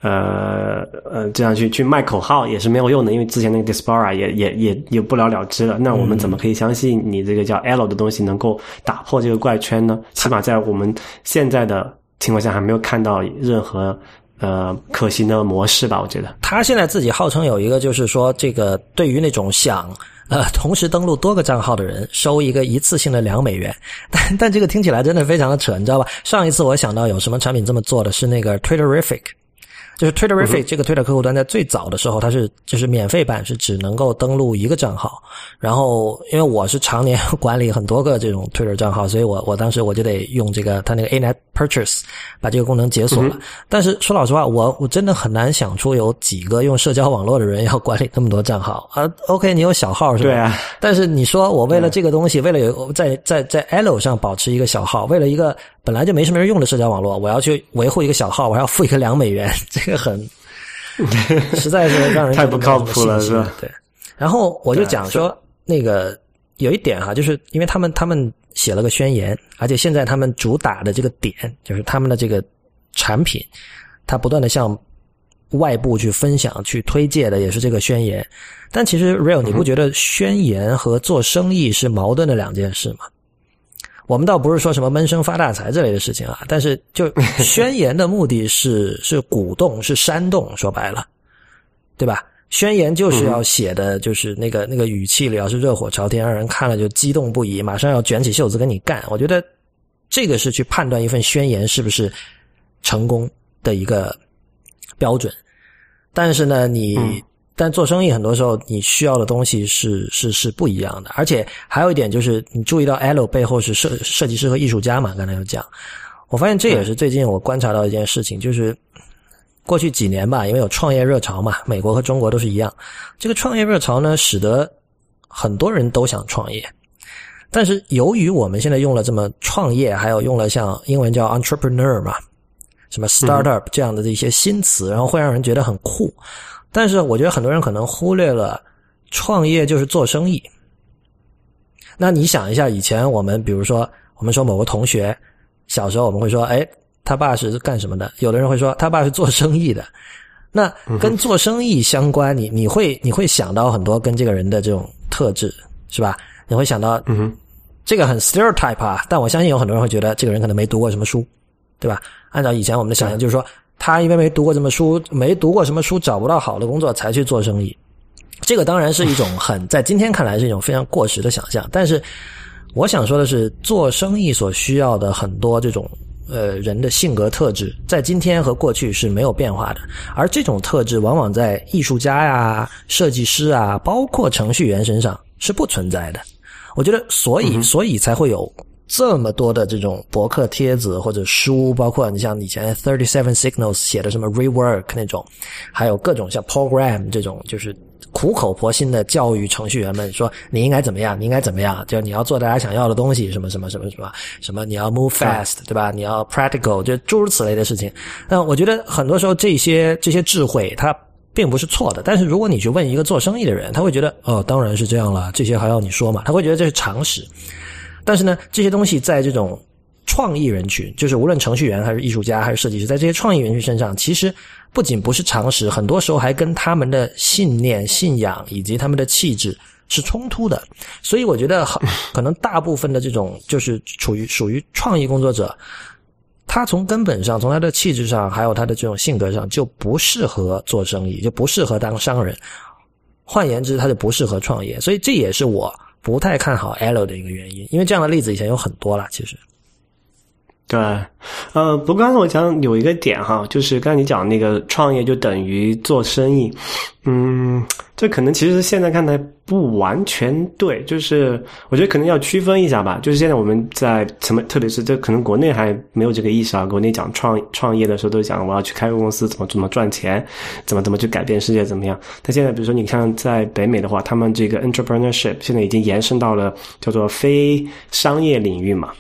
呃呃这样去去卖口号也是没有用的，因为之前那个 Dispara 也也也也不了了之了。那我们怎么可以相信你这个叫 L 的东西能够打破这个怪圈呢？起码在我们现在的情况下，还没有看到任何。呃，可行的模式吧，我觉得他现在自己号称有一个，就是说这个对于那种想呃同时登录多个账号的人，收一个一次性的两美元。但但这个听起来真的非常的扯，你知道吧？上一次我想到有什么产品这么做的是那个 Twitterific。就是 Twitterific 这个推特客户端在最早的时候，它是就是免费版，是只能够登录一个账号。然后因为我是常年 [LAUGHS] 管理很多个这种 Twitter 账号，所以我我当时我就得用这个它那个 A Net Purchase 把这个功能解锁了。但是说老实话，我我真的很难想出有几个用社交网络的人要管理那么多账号啊。OK，你有小号是吧？对啊。但是你说我为了这个东西，为了有在在在 L 上保持一个小号，为了一个本来就没什么人用的社交网络，我要去维护一个小号，我还要付一个两美元，[LAUGHS] 这个很 [LAUGHS] 实在是让人太不靠谱了，是吧？对。然后我就讲说，那个有一点哈，就是因为他们他们写了个宣言，而且现在他们主打的这个点就是他们的这个产品，它不断的向外部去分享、去推介的也是这个宣言。但其实 Real，你不觉得宣言和做生意是矛盾的两件事吗？我们倒不是说什么闷声发大财这类的事情啊，[LAUGHS] 但是就宣言的目的是 [LAUGHS] 是鼓动，是煽动，说白了，对吧？宣言就是要写的，就是那个那个语气里要是热火朝天，让人看了就激动不已，马上要卷起袖子跟你干。我觉得这个是去判断一份宣言是不是成功的一个标准。但是呢，你。但做生意很多时候你需要的东西是是是不一样的，而且还有一点就是你注意到 L 背后是设设计师和艺术家嘛？刚才有讲，我发现这也是最近我观察到一件事情，就是过去几年吧，因为有创业热潮嘛，美国和中国都是一样，这个创业热潮呢，使得很多人都想创业，但是由于我们现在用了这么创业，还有用了像英文叫 entrepreneur 嘛，什么 startup 这样的一些新词，然后会让人觉得很酷。但是我觉得很多人可能忽略了，创业就是做生意。那你想一下，以前我们比如说，我们说某个同学小时候，我们会说，哎，他爸是干什么的？有的人会说，他爸是做生意的。那跟做生意相关，你你会你会想到很多跟这个人的这种特质，是吧？你会想到，嗯，这个很 stereotype 啊。但我相信有很多人会觉得，这个人可能没读过什么书，对吧？按照以前我们的想象，就是说。他因为没读过什么书，没读过什么书，找不到好的工作，才去做生意。这个当然是一种很在今天看来是一种非常过时的想象。但是，我想说的是，做生意所需要的很多这种呃人的性格特质，在今天和过去是没有变化的。而这种特质往往在艺术家呀、设计师啊，包括程序员身上是不存在的。我觉得，所以所以才会有。这么多的这种博客帖子或者书，包括你像以前 Thirty Seven Signals 写的什么 Rework 那种，还有各种像 Program 这种，就是苦口婆心的教育程序员们说你应该怎么样，你应该怎么样，就你要做大家想要的东西，什么什么什么什么什么，你要 move fast，对吧？你要 practical，就诸如此类的事情。那我觉得很多时候这些这些智慧它并不是错的，但是如果你去问一个做生意的人，他会觉得哦，当然是这样了，这些还要你说嘛？他会觉得这是常识。但是呢，这些东西在这种创意人群，就是无论程序员还是艺术家还是设计师，在这些创意人群身上，其实不仅不是常识，很多时候还跟他们的信念、信仰以及他们的气质是冲突的。所以我觉得，可能大部分的这种就是处于属于创意工作者，他从根本上，从他的气质上，还有他的这种性格上，就不适合做生意，就不适合当商人。换言之，他就不适合创业。所以这也是我。不太看好 L 的一个原因，因为这样的例子以前有很多了。其实，对，呃，不过刚才我讲有一个点哈，就是刚才你讲那个创业就等于做生意，嗯，这可能其实现在看来不完全对，就是我觉得可能要区分一下吧。就是现在我们在什么，特别是这可能国内还没有这个意识啊，国内讲创创业的时候都讲我要去开个公司，怎么怎么赚钱，怎么怎么去改变世界，怎么样。但现在比如说你看在北美的话，他们这个 entrepreneurship 现在已经延伸到了叫做非商业领域嘛。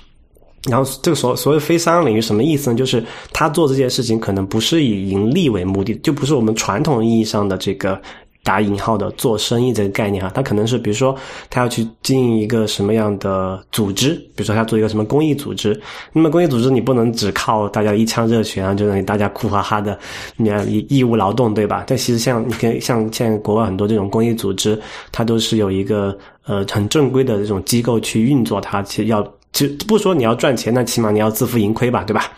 然后这个所所谓非商业领域什么意思呢？就是他做这件事情可能不是以盈利为目的，就不是我们传统意义上的这个打引号的做生意这个概念哈。他可能是比如说他要去经营一个什么样的组织，比如说他做一个什么公益组织。那么公益组织你不能只靠大家一腔热血啊，就让大家苦哈哈的，你看义务劳动对吧？但其实像你可以像现在国外很多这种公益组织，它都是有一个呃很正规的这种机构去运作它，其实要。就不说你要赚钱，那起码你要自负盈亏吧，对吧？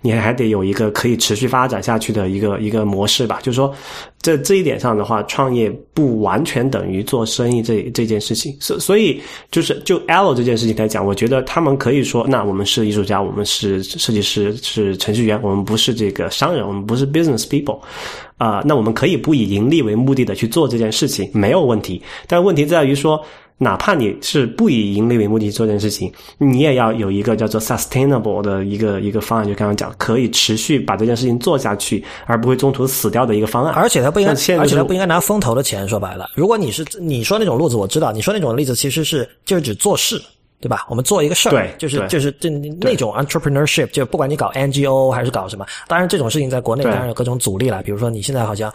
你还得有一个可以持续发展下去的一个一个模式吧。就是说，这这一点上的话，创业不完全等于做生意这这件事情。所所以，就是就 L 这件事情来讲，我觉得他们可以说，那我们是艺术家，我们是设计师，是程序员，我们不是这个商人，我们不是 business people，啊，那我们可以不以盈利为目的的去做这件事情，没有问题。但问题在于说。哪怕你是不以盈利为目的做这件事情，你也要有一个叫做 sustainable 的一个一个方案，就刚刚讲可以持续把这件事情做下去，而不会中途死掉的一个方案。而且他不应该，而且他不应该拿风投的钱。说白了，如果你是你说那种路子，我知道你说那种例子其实是就是指做事，对吧？我们做一个事儿，对，就是就是这那种 entrepreneurship，就不管你搞 NGO 还是搞什么，当然这种事情在国内当然有各种阻力了。比如说你现在好像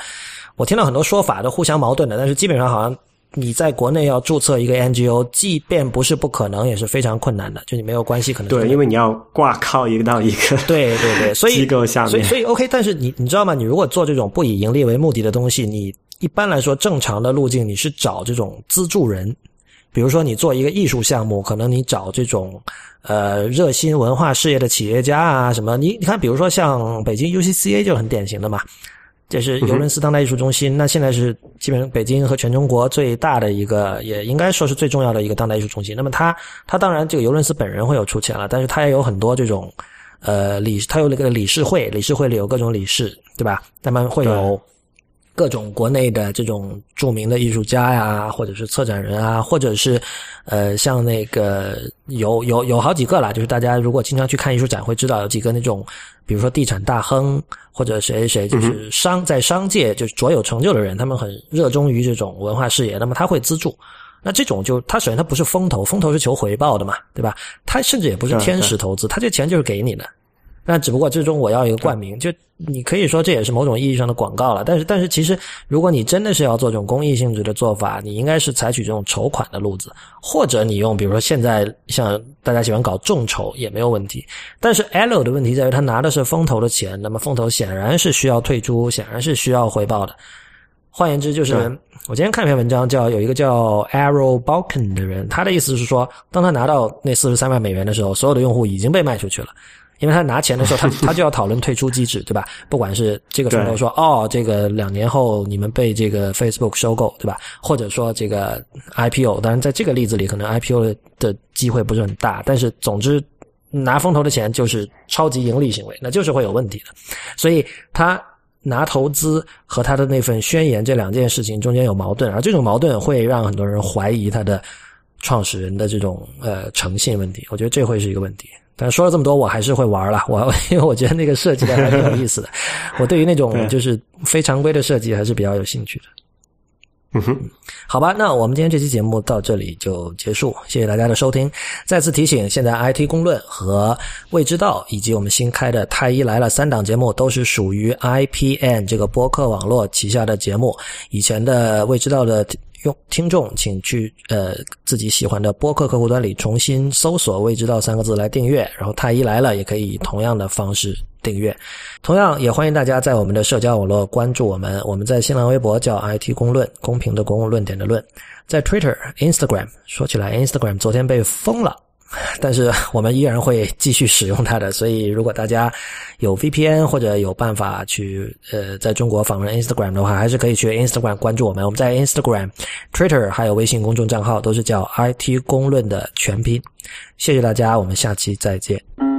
我听到很多说法都互相矛盾的，但是基本上好像。你在国内要注册一个 NGO，即便不是不可能，也是非常困难的。就你没有关系，可能对，因为你要挂靠一个到一个 [LAUGHS] 对对对，所以机构下面，所以所以 OK。但是你你知道吗？你如果做这种不以盈利为目的的东西，你一般来说正常的路径，你是找这种资助人。比如说你做一个艺术项目，可能你找这种呃热心文化事业的企业家啊什么。你你看，比如说像北京 UCCA 就很典型的嘛。这是尤伦斯当代艺术中心，那现在是基本上北京和全中国最大的一个，也应该说是最重要的一个当代艺术中心。那么他他当然这个尤伦斯本人会有出钱了，但是他也有很多这种呃理，他有那个理事会，理事会里有各种理事，对吧？他们会有。各种国内的这种著名的艺术家呀，或者是策展人啊，或者是，呃，像那个有有有好几个啦，就是大家如果经常去看艺术展，会知道有几个那种，比如说地产大亨或者谁谁，就是商在商界就是卓有成就的人，他们很热衷于这种文化事业，那么他会资助。那这种就他首先他不是风投，风投是求回报的嘛，对吧？他甚至也不是天使投资，他这钱就是给你的。那只不过最终我要一个冠名，就你可以说这也是某种意义上的广告了。但是，但是其实如果你真的是要做这种公益性质的做法，你应该是采取这种筹款的路子，或者你用比如说现在像大家喜欢搞众筹也没有问题。但是 L 的问题在于他拿的是风投的钱，那么风投显然是需要退出，显然是需要回报的。换言之，就是我今天看一篇文章，叫有一个叫 Arrow Balkan 的人，他的意思是说，当他拿到那四十三万美元的时候，所有的用户已经被卖出去了。因为他拿钱的时候，他 [LAUGHS] 他就要讨论退出机制，对吧？不管是这个风投说哦，这个两年后你们被这个 Facebook 收购，对吧？或者说这个 IPO，当然在这个例子里，可能 IPO 的机会不是很大，但是总之拿风投的钱就是超级盈利行为，那就是会有问题的。所以他拿投资和他的那份宣言这两件事情中间有矛盾，而这种矛盾会让很多人怀疑他的创始人的这种呃诚信问题。我觉得这会是一个问题。但说了这么多，我还是会玩了。我因为我觉得那个设计的还挺有意思的。[LAUGHS] 我对于那种就是非常规的设计还是比较有兴趣的。嗯哼，好吧，那我们今天这期节目到这里就结束，谢谢大家的收听。再次提醒，现在 IT 公论和未知道以及我们新开的太医来了三档节目都是属于 IPN 这个播客网络旗下的节目。以前的未知道的。用听众，请去呃自己喜欢的播客客户端里重新搜索“未知道”三个字来订阅，然后太医来了也可以同样的方式订阅。同样也欢迎大家在我们的社交网络关注我们，我们在新浪微博叫 IT 公论，公平的公论点的论，在 Twitter、Instagram 说起来，Instagram 昨天被封了。[LAUGHS] 但是我们依然会继续使用它的，所以如果大家有 VPN 或者有办法去呃在中国访问 Instagram 的话，还是可以去 Instagram 关注我们。我们在 Instagram、Twitter 还有微信公众账号都是叫 IT 公论的全拼。谢谢大家，我们下期再见。